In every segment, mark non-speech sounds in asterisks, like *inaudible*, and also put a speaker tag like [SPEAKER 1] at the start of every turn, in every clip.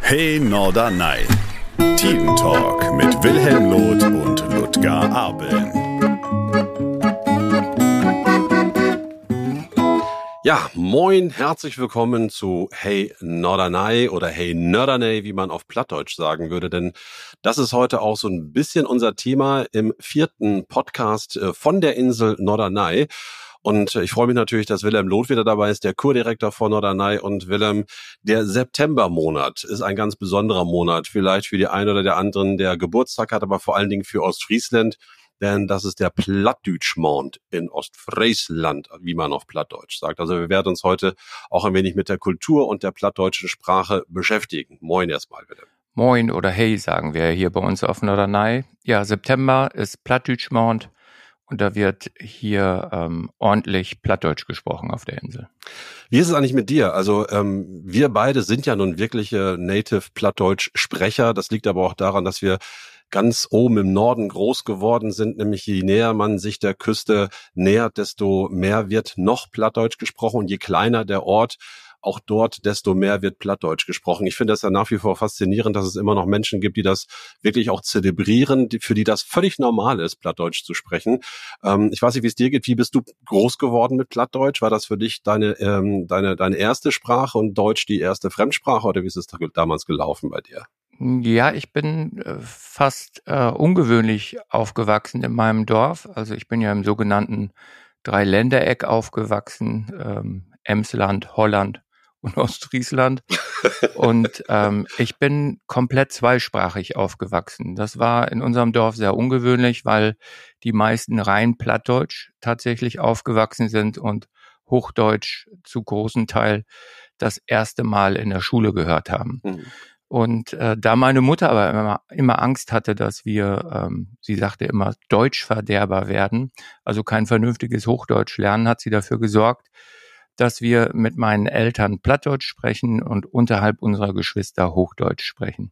[SPEAKER 1] Hey Norderney. Teen Talk mit Wilhelm Loth und Ludger Abeln.
[SPEAKER 2] Ja, moin, herzlich willkommen zu Hey Norderney oder Hey Nörderney, wie man auf Plattdeutsch sagen würde, denn das ist heute auch so ein bisschen unser Thema im vierten Podcast äh, von der Insel Norderney. Und ich freue mich natürlich, dass Willem Loth wieder dabei ist, der Kurdirektor von Norderney. Und Willem, der Septembermonat ist ein ganz besonderer Monat. Vielleicht für die einen oder der anderen, der Geburtstag hat, aber vor allen Dingen für Ostfriesland. Denn das ist der Plattdeutschmond in Ostfriesland, wie man auf Plattdeutsch sagt. Also wir werden uns heute auch ein wenig mit der Kultur und der plattdeutschen Sprache beschäftigen. Moin erstmal, Willem.
[SPEAKER 3] Moin oder Hey sagen wir hier bei uns auf Norderney. Ja, September ist Plattdeutschmond und da wird hier ähm, ordentlich Plattdeutsch gesprochen auf der Insel.
[SPEAKER 2] Wie ist es eigentlich mit dir? Also ähm, wir beide sind ja nun wirkliche Native Plattdeutsch-Sprecher. Das liegt aber auch daran, dass wir ganz oben im Norden groß geworden sind, nämlich je näher man sich der Küste nähert, desto mehr wird noch Plattdeutsch gesprochen und je kleiner der Ort, auch dort, desto mehr wird Plattdeutsch gesprochen. Ich finde das ja nach wie vor faszinierend, dass es immer noch Menschen gibt, die das wirklich auch zelebrieren, die, für die das völlig normal ist, Plattdeutsch zu sprechen. Ähm, ich weiß nicht, wie es dir geht. Wie bist du groß geworden mit Plattdeutsch? War das für dich deine, ähm, deine, deine erste Sprache und Deutsch die erste Fremdsprache oder wie ist es damals gelaufen bei dir?
[SPEAKER 3] Ja, ich bin äh, fast äh, ungewöhnlich aufgewachsen in meinem Dorf. Also ich bin ja im sogenannten Dreiländereck aufgewachsen, ähm, Emsland, Holland und Ostfriesland. und ähm, ich bin komplett zweisprachig aufgewachsen. Das war in unserem Dorf sehr ungewöhnlich, weil die meisten rein Plattdeutsch tatsächlich aufgewachsen sind und Hochdeutsch zu großen Teil das erste Mal in der Schule gehört haben. Mhm. Und äh, da meine Mutter aber immer, immer Angst hatte, dass wir, ähm, sie sagte immer, Deutschverderber werden, also kein vernünftiges Hochdeutsch lernen, hat sie dafür gesorgt, dass wir mit meinen Eltern Plattdeutsch sprechen und unterhalb unserer Geschwister Hochdeutsch sprechen.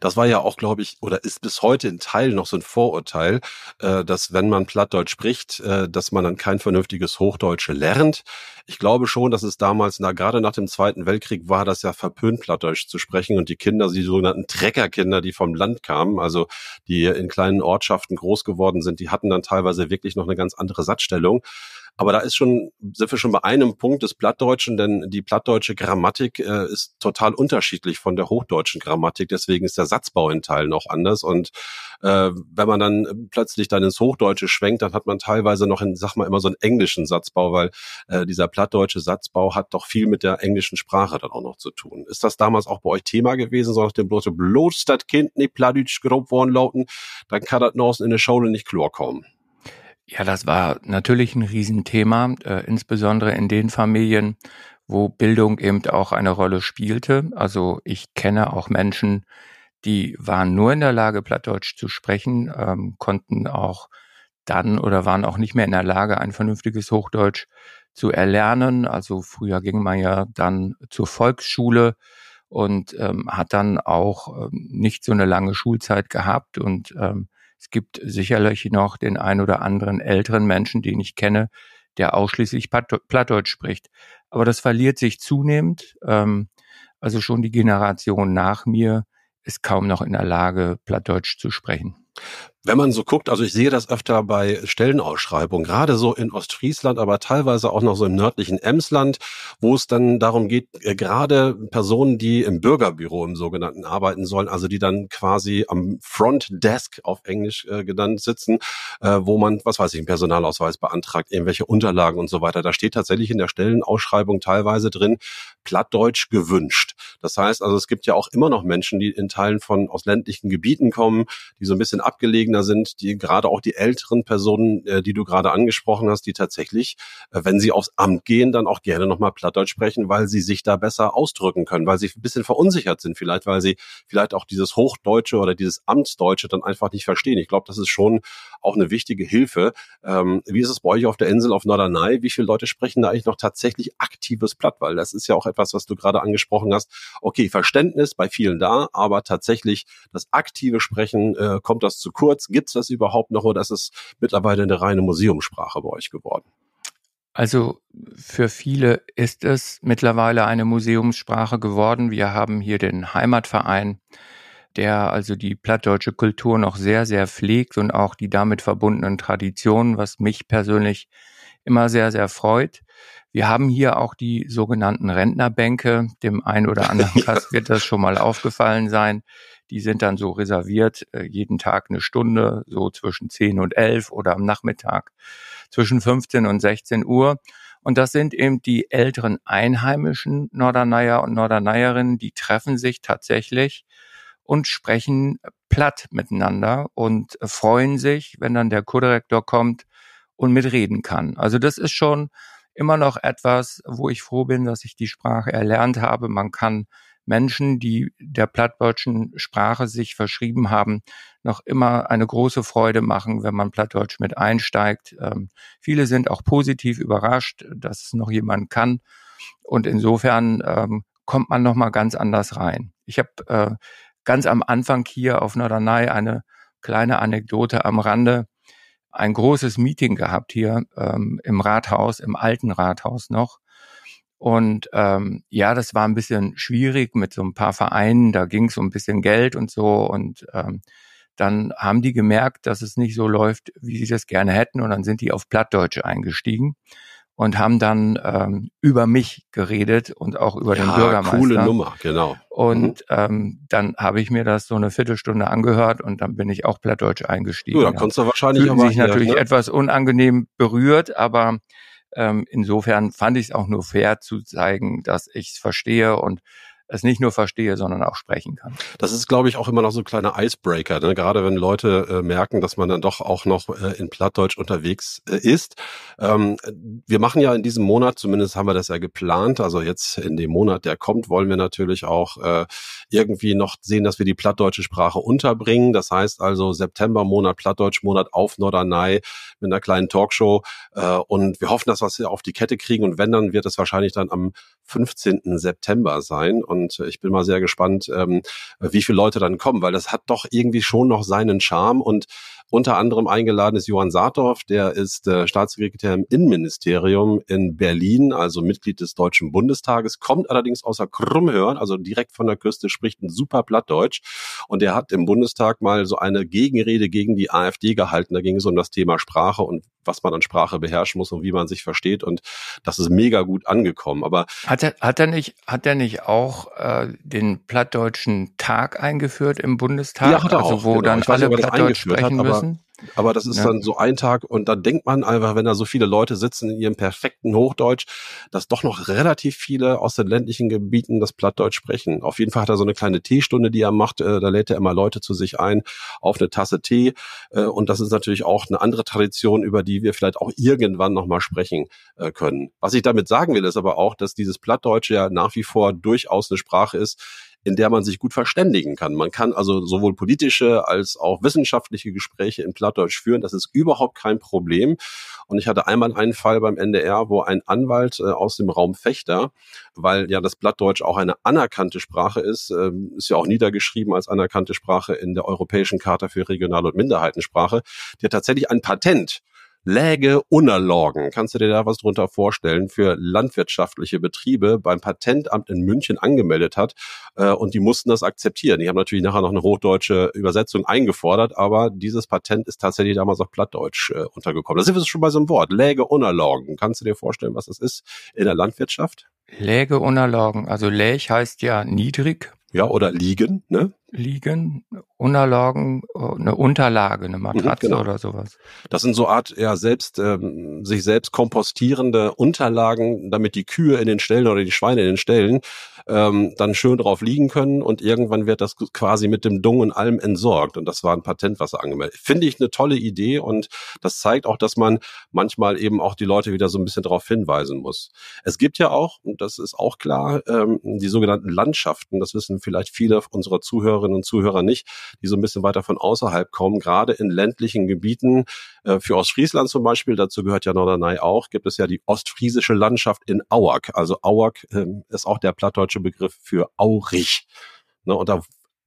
[SPEAKER 2] Das war ja auch, glaube ich, oder ist bis heute in Teil noch so ein Vorurteil, äh, dass wenn man Plattdeutsch spricht, äh, dass man dann kein vernünftiges Hochdeutsch lernt. Ich glaube schon, dass es damals, na, gerade nach dem Zweiten Weltkrieg war das ja verpönt, Plattdeutsch zu sprechen und die Kinder, die sogenannten Treckerkinder, die vom Land kamen, also die in kleinen Ortschaften groß geworden sind, die hatten dann teilweise wirklich noch eine ganz andere Satzstellung. Aber da ist schon, sind wir schon bei einem Punkt des Plattdeutschen, denn die plattdeutsche Grammatik äh, ist total unterschiedlich von der hochdeutschen Grammatik. Deswegen ist der Satzbau in Teilen auch anders. Und äh, wenn man dann plötzlich dann ins Hochdeutsche schwenkt, dann hat man teilweise noch in, sag mal, immer so einen englischen Satzbau, weil äh, dieser plattdeutsche Satzbau hat doch viel mit der englischen Sprache dann auch noch zu tun. Ist das damals auch bei euch Thema gewesen, so nach dem bloße bloß das Kind nicht plattdeutsch grob worden lauten, dann kann das noch in der Schule nicht klar kommen.
[SPEAKER 3] Ja, das war natürlich ein Riesenthema, äh, insbesondere in den Familien, wo Bildung eben auch eine Rolle spielte. Also ich kenne auch Menschen, die waren nur in der Lage, Plattdeutsch zu sprechen, ähm, konnten auch dann oder waren auch nicht mehr in der Lage, ein vernünftiges Hochdeutsch zu erlernen. Also früher ging man ja dann zur Volksschule und ähm, hat dann auch ähm, nicht so eine lange Schulzeit gehabt und ähm, es gibt sicherlich noch den ein oder anderen älteren Menschen, den ich kenne, der ausschließlich Plattdeutsch spricht. Aber das verliert sich zunehmend. Ähm, also schon die Generation nach mir ist kaum noch in der Lage, Plattdeutsch zu sprechen.
[SPEAKER 2] Wenn man so guckt, also ich sehe das öfter bei Stellenausschreibungen, gerade so in Ostfriesland, aber teilweise auch noch so im nördlichen Emsland, wo es dann darum geht, äh, gerade Personen, die im Bürgerbüro im sogenannten arbeiten sollen, also die dann quasi am Front Desk auf Englisch äh, genannt sitzen, äh, wo man, was weiß ich, einen Personalausweis beantragt, irgendwelche Unterlagen und so weiter. Da steht tatsächlich in der Stellenausschreibung teilweise drin, Plattdeutsch gewünscht. Das heißt also, es gibt ja auch immer noch Menschen, die in Teilen von aus ländlichen Gebieten kommen, die so ein bisschen abgelegener sind, die gerade auch die älteren Personen, äh, die du gerade angesprochen hast, die tatsächlich, äh, wenn sie aufs Amt gehen, dann auch gerne nochmal Plattdeutsch sprechen, weil sie sich da besser ausdrücken können, weil sie ein bisschen verunsichert sind, vielleicht, weil sie vielleicht auch dieses Hochdeutsche oder dieses Amtsdeutsche dann einfach nicht verstehen. Ich glaube, das ist schon auch eine wichtige Hilfe. Ähm, wie ist es bei euch auf der Insel auf Norderney? Wie viele Leute sprechen da eigentlich noch tatsächlich aktives Platt? Weil das ist ja auch etwas, was du gerade angesprochen hast. Okay, Verständnis bei vielen da, aber tatsächlich das aktive Sprechen, äh, kommt das zu kurz? Gibt's das überhaupt noch oder ist es mittlerweile eine reine Museumssprache bei euch geworden?
[SPEAKER 3] Also für viele ist es mittlerweile eine Museumssprache geworden. Wir haben hier den Heimatverein, der also die plattdeutsche Kultur noch sehr, sehr pflegt und auch die damit verbundenen Traditionen, was mich persönlich immer sehr, sehr freut. Wir haben hier auch die sogenannten Rentnerbänke. Dem einen oder anderen *laughs* Gast wird das schon mal aufgefallen sein. Die sind dann so reserviert, äh, jeden Tag eine Stunde, so zwischen 10 und 11 oder am Nachmittag zwischen 15 und 16 Uhr. Und das sind eben die älteren einheimischen Norderneier und Norderneierinnen, die treffen sich tatsächlich und sprechen platt miteinander und freuen sich, wenn dann der Co-Direktor kommt und mitreden kann. Also das ist schon immer noch etwas, wo ich froh bin, dass ich die Sprache erlernt habe. Man kann Menschen, die der plattdeutschen Sprache sich verschrieben haben, noch immer eine große Freude machen, wenn man Plattdeutsch mit einsteigt. Ähm, viele sind auch positiv überrascht, dass es noch jemand kann. Und insofern ähm, kommt man noch mal ganz anders rein. Ich habe äh, ganz am Anfang hier auf Norderney eine kleine Anekdote am Rande ein großes Meeting gehabt hier ähm, im Rathaus, im alten Rathaus noch. Und ähm, ja, das war ein bisschen schwierig mit so ein paar Vereinen, da ging es um ein bisschen Geld und so. Und ähm, dann haben die gemerkt, dass es nicht so läuft, wie sie das gerne hätten. Und dann sind die auf Plattdeutsche eingestiegen und haben dann ähm, über mich geredet und auch über ja, den Bürgermeister.
[SPEAKER 2] Coole Nummer, genau.
[SPEAKER 3] Und mhm. ähm, dann habe ich mir das so eine Viertelstunde angehört und dann bin ich auch plattdeutsch eingestiegen.
[SPEAKER 2] Ja, da konntest du wahrscheinlich
[SPEAKER 3] Fühlten aber sich natürlich ne? etwas unangenehm berührt, aber ähm, insofern fand ich es auch nur fair zu zeigen, dass ich es verstehe und es nicht nur verstehe, sondern auch sprechen kann.
[SPEAKER 2] Das ist, glaube ich, auch immer noch so ein kleiner Icebreaker, ne? gerade wenn Leute äh, merken, dass man dann doch auch noch äh, in Plattdeutsch unterwegs äh, ist. Ähm, wir machen ja in diesem Monat, zumindest haben wir das ja geplant, also jetzt in dem Monat, der kommt, wollen wir natürlich auch äh, irgendwie noch sehen, dass wir die plattdeutsche Sprache unterbringen. Das heißt also September Monat, Plattdeutsch Monat auf Norderney mit einer kleinen Talkshow äh, und wir hoffen, dass wir es auf die Kette kriegen und wenn, dann wird es wahrscheinlich dann am 15. September sein und und ich bin mal sehr gespannt, ähm, wie viele Leute dann kommen, weil das hat doch irgendwie schon noch seinen Charme und unter anderem eingeladen ist Johann Saathoff, der ist äh, Staatssekretär im Innenministerium in Berlin, also Mitglied des Deutschen Bundestages, kommt allerdings außer Krummhörn, also direkt von der Küste, spricht ein super Plattdeutsch und der hat im Bundestag mal so eine Gegenrede gegen die AfD gehalten. Da ging es um das Thema Sprache und was man an Sprache beherrschen muss und wie man sich versteht und das ist mega gut angekommen. Aber
[SPEAKER 3] hat er, hat er nicht, hat er nicht auch äh, den plattdeutschen Tag eingeführt im Bundestag?
[SPEAKER 2] Ja, hat er
[SPEAKER 3] also
[SPEAKER 2] auch,
[SPEAKER 3] wo genau. dann alle Plattdeutsch sprechen hat, müssen?
[SPEAKER 2] Aber das ist ja. dann so ein Tag und dann denkt man einfach, wenn da so viele Leute sitzen in ihrem perfekten Hochdeutsch, dass doch noch relativ viele aus den ländlichen Gebieten das Plattdeutsch sprechen. Auf jeden Fall hat er so eine kleine Teestunde, die er macht. Äh, da lädt er immer Leute zu sich ein auf eine Tasse Tee. Äh, und das ist natürlich auch eine andere Tradition, über die wir vielleicht auch irgendwann nochmal sprechen äh, können. Was ich damit sagen will, ist aber auch, dass dieses Plattdeutsche ja nach wie vor durchaus eine Sprache ist, in der man sich gut verständigen kann. Man kann also sowohl politische als auch wissenschaftliche Gespräche in Plattdeutsch führen. Das ist überhaupt kein Problem. Und ich hatte einmal einen Fall beim NDR, wo ein Anwalt äh, aus dem Raum Fechter, weil ja das Plattdeutsch auch eine anerkannte Sprache ist, äh, ist ja auch niedergeschrieben als anerkannte Sprache in der Europäischen Charta für Regional- und Minderheitensprache, der tatsächlich ein Patent Läge Unerlorgen. Kannst du dir da was drunter vorstellen für landwirtschaftliche Betriebe beim Patentamt in München angemeldet hat äh, und die mussten das akzeptieren. Die haben natürlich nachher noch eine hochdeutsche Übersetzung eingefordert, aber dieses Patent ist tatsächlich damals auf Plattdeutsch äh, untergekommen. Da sind wir schon bei so einem Wort. Läge Unerlorgen. Kannst du dir vorstellen, was das ist in der Landwirtschaft?
[SPEAKER 3] Läge Unerlorgen. Also Läch heißt ja niedrig.
[SPEAKER 2] Ja, oder liegen, ne?
[SPEAKER 3] Liegen, Unterlagen, eine Unterlage, eine Matratze mhm, genau. oder sowas.
[SPEAKER 2] Das sind so Art ja selbst ähm, sich selbst kompostierende Unterlagen, damit die Kühe in den Ställen oder die Schweine in den Ställen ähm, dann schön drauf liegen können und irgendwann wird das quasi mit dem Dung und allem entsorgt und das war ein Patent, was er angemeldet. Finde ich eine tolle Idee und das zeigt auch, dass man manchmal eben auch die Leute wieder so ein bisschen darauf hinweisen muss. Es gibt ja auch, und das ist auch klar, ähm, die sogenannten Landschaften, das wissen vielleicht viele unserer Zuhörer Zuhörerinnen und Zuhörer nicht, die so ein bisschen weiter von außerhalb kommen, gerade in ländlichen Gebieten. Äh, für Ostfriesland zum Beispiel, dazu gehört ja Norderney auch, gibt es ja die ostfriesische Landschaft in Auerk. Also Auerk ähm, ist auch der plattdeutsche Begriff für Aurich. Ne, und da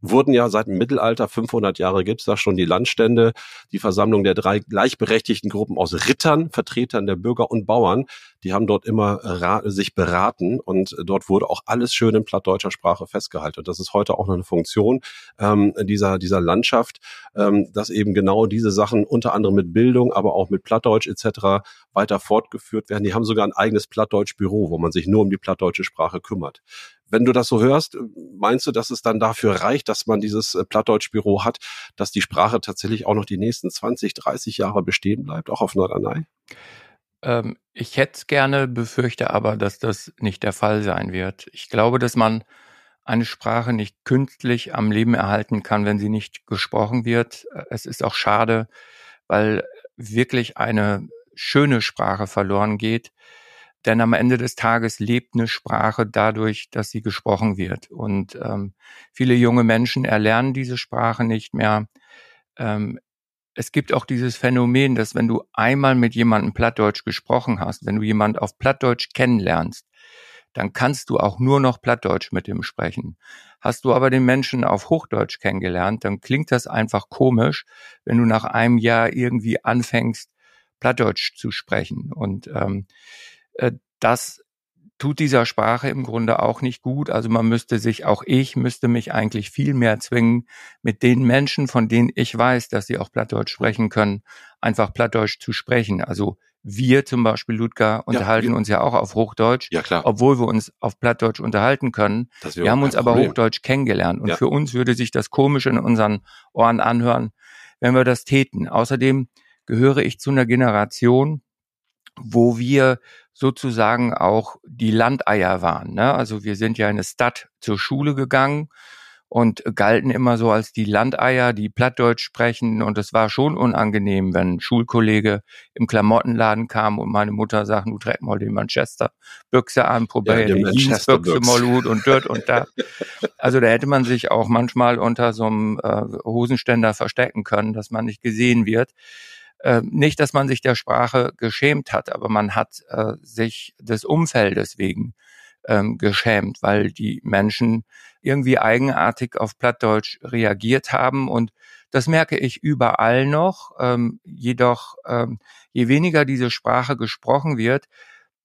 [SPEAKER 2] wurden ja seit dem Mittelalter, 500 Jahre gibt's da schon die Landstände, die Versammlung der drei gleichberechtigten Gruppen aus Rittern, Vertretern der Bürger und Bauern. Die haben dort immer sich beraten und dort wurde auch alles schön in plattdeutscher Sprache festgehalten. Und das ist heute auch noch eine Funktion ähm, dieser, dieser Landschaft, ähm, dass eben genau diese Sachen unter anderem mit Bildung, aber auch mit Plattdeutsch etc. weiter fortgeführt werden. Die haben sogar ein eigenes Plattdeutsch-Büro, wo man sich nur um die plattdeutsche Sprache kümmert. Wenn du das so hörst, meinst du, dass es dann dafür reicht, dass man dieses äh, Plattdeutschbüro hat, dass die Sprache tatsächlich auch noch die nächsten 20, 30 Jahre bestehen bleibt, auch auf Norderney?
[SPEAKER 3] Ähm, ich hätte es gerne, befürchte aber, dass das nicht der Fall sein wird. Ich glaube, dass man eine Sprache nicht künstlich am Leben erhalten kann, wenn sie nicht gesprochen wird. Es ist auch schade, weil wirklich eine schöne Sprache verloren geht. Denn am Ende des Tages lebt eine Sprache dadurch, dass sie gesprochen wird. Und ähm, viele junge Menschen erlernen diese Sprache nicht mehr. Ähm, es gibt auch dieses Phänomen, dass wenn du einmal mit jemandem Plattdeutsch gesprochen hast, wenn du jemand auf Plattdeutsch kennenlernst, dann kannst du auch nur noch Plattdeutsch mit ihm sprechen. Hast du aber den Menschen auf Hochdeutsch kennengelernt, dann klingt das einfach komisch, wenn du nach einem Jahr irgendwie anfängst, Plattdeutsch zu sprechen. Und ähm, äh, das tut dieser Sprache im Grunde auch nicht gut. Also man müsste sich, auch ich müsste mich eigentlich viel mehr zwingen, mit den Menschen, von denen ich weiß, dass sie auch Plattdeutsch sprechen können, einfach Plattdeutsch zu sprechen. Also wir zum Beispiel, Ludger, unterhalten ja, uns ja auch auf Hochdeutsch,
[SPEAKER 2] ja, klar.
[SPEAKER 3] obwohl wir uns auf Plattdeutsch unterhalten können. Wir haben uns aber Problem. Hochdeutsch kennengelernt. Und ja. für uns würde sich das komisch in unseren Ohren anhören, wenn wir das täten. Außerdem gehöre ich zu einer Generation, wo wir sozusagen auch die Landeier waren. Ne? Also wir sind ja in eine Stadt zur Schule gegangen und galten immer so als die Landeier, die Plattdeutsch sprechen. Und es war schon unangenehm, wenn ein Schulkollege im Klamottenladen kam und meine Mutter sagt, du träg mal den Manchester Büchse an, probier ja, die Jeansbüchse mal gut und dort und da. *laughs* Also da hätte man sich auch manchmal unter so einem äh, Hosenständer verstecken können, dass man nicht gesehen wird. Äh, nicht, dass man sich der Sprache geschämt hat, aber man hat äh, sich des Umfeldes wegen ähm, geschämt, weil die Menschen irgendwie eigenartig auf Plattdeutsch reagiert haben und das merke ich überall noch. Ähm, jedoch, ähm, je weniger diese Sprache gesprochen wird,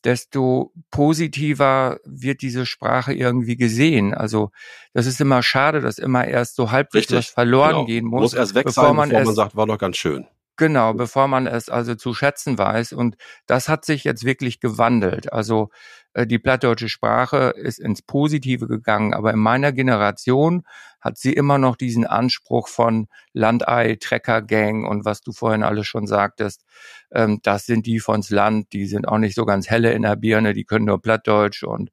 [SPEAKER 3] desto positiver wird diese Sprache irgendwie gesehen. Also das ist immer schade, dass immer erst so halbwegs was verloren genau. gehen muss.
[SPEAKER 2] Muss erst weg bevor sein, man bevor man sagt, war doch ganz schön.
[SPEAKER 3] Genau, bevor man es also zu schätzen weiß. Und das hat sich jetzt wirklich gewandelt. Also äh, die plattdeutsche Sprache ist ins Positive gegangen, aber in meiner Generation hat sie immer noch diesen Anspruch von Landei, Treckergang und was du vorhin alles schon sagtest. Ähm, das sind die von's Land, die sind auch nicht so ganz helle in der Birne, die können nur Plattdeutsch und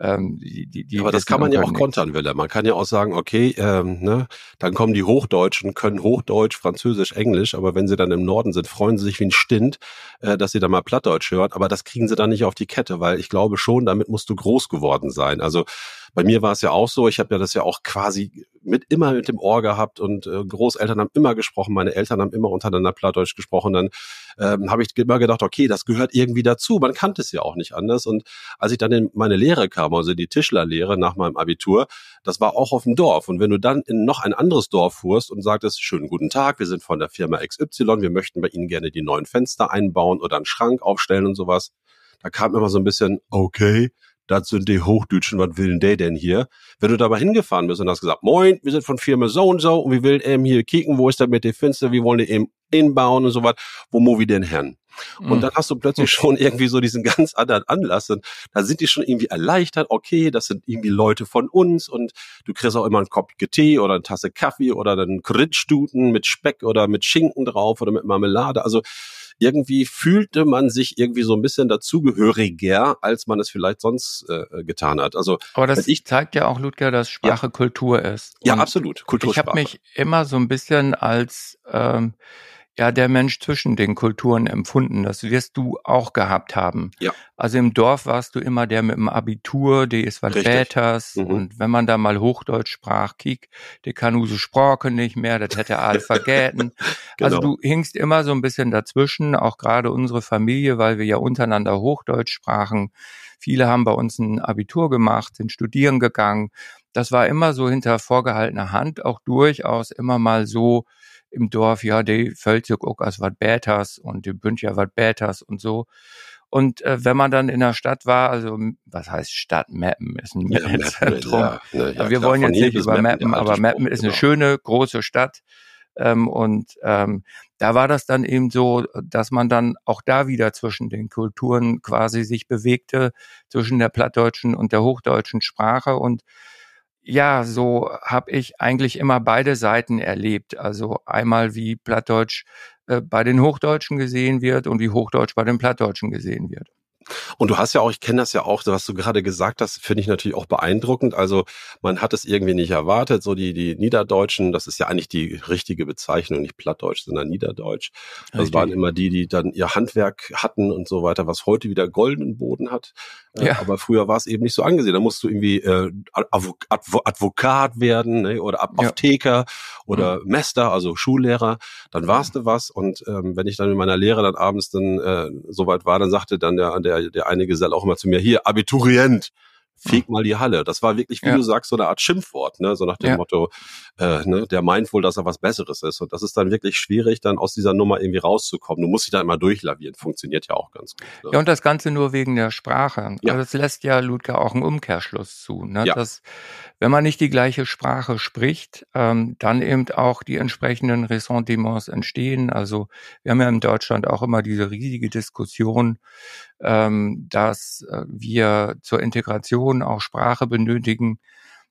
[SPEAKER 2] ähm, die, die, die Aber das kann man ja auch kontern, Wille. Man kann ja auch sagen, okay, ähm, ne, dann kommen die Hochdeutschen, können Hochdeutsch, Französisch, Englisch, aber wenn sie dann im Norden sind, freuen sie sich wie ein Stint, äh, dass sie da mal Plattdeutsch hören. Aber das kriegen sie dann nicht auf die Kette, weil ich glaube schon, damit musst du groß geworden sein. Also bei mir war es ja auch so, ich habe ja das ja auch quasi mit immer mit dem Ohr gehabt und äh, Großeltern haben immer gesprochen, meine Eltern haben immer untereinander Plattdeutsch gesprochen. Dann ähm, habe ich immer gedacht, okay, das gehört irgendwie dazu. Man kannte es ja auch nicht anders. Und als ich dann in meine Lehre kam, also die Tischlerlehre nach meinem Abitur, das war auch auf dem Dorf. Und wenn du dann in noch ein anderes Dorf fuhrst und sagtest, schönen guten Tag, wir sind von der Firma XY, wir möchten bei Ihnen gerne die neuen Fenster einbauen oder einen Schrank aufstellen und sowas, da kam immer so ein bisschen, okay, das sind die Hochdeutschen, was will denn der denn hier? Wenn du dabei hingefahren bist und hast gesagt, moin, wir sind von Firma so und so und wir will eben hier kicken, wo ist das mit den Fenster, wir wollen die eben inbauen und so was, wo mo wir denn hin? Und mhm. dann hast du plötzlich schon irgendwie so diesen ganz anderen Anlass und da sind die schon irgendwie erleichtert, okay, das sind irgendwie Leute von uns und du kriegst auch immer einen Kopf Tee oder eine Tasse Kaffee oder einen Kritschstuten mit Speck oder mit Schinken drauf oder mit Marmelade. Also irgendwie fühlte man sich irgendwie so ein bisschen dazugehöriger, als man es vielleicht sonst äh, getan hat. Also,
[SPEAKER 3] aber das ich, zeigt ja auch, Ludger, dass Sprache ja. Kultur ist.
[SPEAKER 2] Und ja, absolut.
[SPEAKER 3] Kultursprache. Ich habe mich immer so ein bisschen als ähm, ja der Mensch zwischen den Kulturen empfunden. Das wirst du auch gehabt haben.
[SPEAKER 2] Ja.
[SPEAKER 3] Also im Dorf warst du immer der mit dem Abitur, der ist was Väters. Mhm. Und wenn man da mal Hochdeutsch sprach, kiek, der kann use Sprache nicht mehr, das hätte er all vergessen. *laughs* Also genau. Also du hingst immer so ein bisschen dazwischen, auch gerade unsere Familie, weil wir ja untereinander Hochdeutsch sprachen. Viele haben bei uns ein Abitur gemacht, sind studieren gegangen. das war immer so hinter vorgehaltener Hand, auch durchaus immer mal so im Dorf, ja, die Völzig auch als wat Bäters und die Bünd ja wat Bäters und so. Und äh, wenn man dann in der Stadt war, also was heißt Stadt Meppen ist ein ja, Zentrum. Ja, ne, ja, wir klar, wollen jetzt nicht über Meppen, aber Meppen ist eine schöne große Stadt. Ähm, und ähm, da war das dann eben so, dass man dann auch da wieder zwischen den Kulturen quasi sich bewegte, zwischen der plattdeutschen und der hochdeutschen Sprache. Und ja, so habe ich eigentlich immer beide Seiten erlebt. Also einmal wie Plattdeutsch äh, bei den Hochdeutschen gesehen wird und wie Hochdeutsch bei den Plattdeutschen gesehen wird.
[SPEAKER 2] Und du hast ja auch, ich kenne das ja auch, was du gerade gesagt hast, finde ich natürlich auch beeindruckend. Also man hat es irgendwie nicht erwartet. So die, die Niederdeutschen, das ist ja eigentlich die richtige Bezeichnung, nicht Plattdeutsch, sondern Niederdeutsch. Das Richtig. waren immer die, die dann ihr Handwerk hatten und so weiter, was heute wieder goldenen Boden hat. Äh, ja. Aber früher war es eben nicht so angesehen. Da musst du irgendwie äh, Advokat werden ne? oder Apotheker ja. oder mhm. Mester, also Schullehrer. Dann warst du was. Und ähm, wenn ich dann mit meiner Lehre dann abends dann äh, soweit war, dann sagte dann der, der der, der eine Gesell auch immer zu mir, hier, Abiturient, feg mal die Halle. Das war wirklich, wie ja. du sagst, so eine Art Schimpfwort, ne? so nach dem ja. Motto, äh, ne? der meint wohl, dass er was Besseres ist. Und das ist dann wirklich schwierig, dann aus dieser Nummer irgendwie rauszukommen. Du musst dich da immer durchlavieren, funktioniert ja auch ganz gut.
[SPEAKER 3] Ne? Ja, und das Ganze nur wegen der Sprache. Ja. Also das lässt ja Ludger auch einen Umkehrschluss zu. Ne? Ja. Dass, wenn man nicht die gleiche Sprache spricht, ähm, dann eben auch die entsprechenden Ressentiments entstehen. Also wir haben ja in Deutschland auch immer diese riesige Diskussion, ähm, dass äh, wir zur Integration auch Sprache benötigen.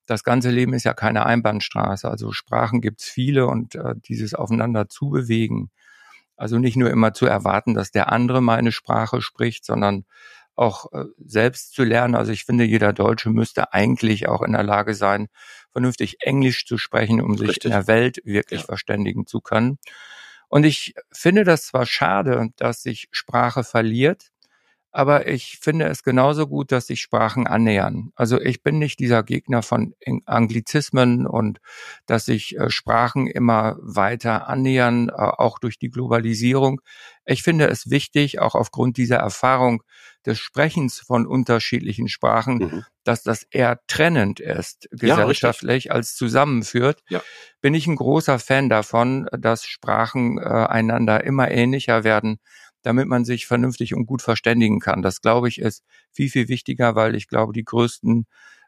[SPEAKER 3] Das ganze Leben ist ja keine Einbahnstraße. Also Sprachen gibt's viele und äh, dieses Aufeinander zubewegen. Also nicht nur immer zu erwarten, dass der andere meine Sprache spricht, sondern auch äh, selbst zu lernen. Also ich finde, jeder Deutsche müsste eigentlich auch in der Lage sein, vernünftig Englisch zu sprechen, um sich Richtig. in der Welt wirklich ja. verständigen zu können. Und ich finde das zwar schade, dass sich Sprache verliert, aber ich finde es genauso gut, dass sich Sprachen annähern. Also ich bin nicht dieser Gegner von Anglizismen und dass sich äh, Sprachen immer weiter annähern, äh, auch durch die Globalisierung. Ich finde es wichtig, auch aufgrund dieser Erfahrung des Sprechens von unterschiedlichen Sprachen, mhm. dass das eher trennend ist, gesellschaftlich, ja, als zusammenführt. Ja. Bin ich ein großer Fan davon, dass Sprachen äh, einander immer ähnlicher werden damit man sich vernünftig und gut verständigen kann. Das glaube ich ist viel, viel wichtiger, weil ich glaube, die größten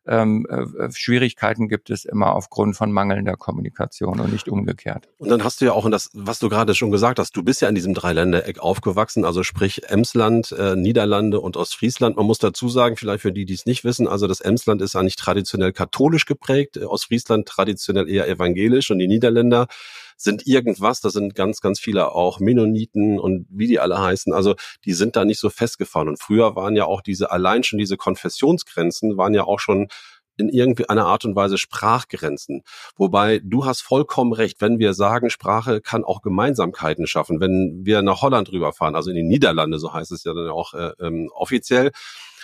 [SPEAKER 3] ähm, äh, Schwierigkeiten gibt es immer aufgrund von mangelnder Kommunikation und nicht umgekehrt.
[SPEAKER 2] Und dann hast du ja auch, und das, was du gerade schon gesagt hast, du bist ja in diesem Dreiländereck aufgewachsen, also sprich Emsland, äh, Niederlande und Ostfriesland. Man muss dazu sagen, vielleicht für die, die es nicht wissen, also das Emsland ist eigentlich traditionell katholisch geprägt, Ostfriesland traditionell eher evangelisch und die Niederländer sind irgendwas, da sind ganz, ganz viele auch Mennoniten und wie die alle heißen. Also die sind da nicht so festgefahren. Und früher waren ja auch diese, allein schon diese Konfessionsgrenzen, waren ja auch schon in irgendwie einer Art und Weise Sprachgrenzen. Wobei du hast vollkommen recht, wenn wir sagen, Sprache kann auch Gemeinsamkeiten schaffen. Wenn wir nach Holland rüberfahren, also in die Niederlande, so heißt es ja dann auch äh, ähm, offiziell,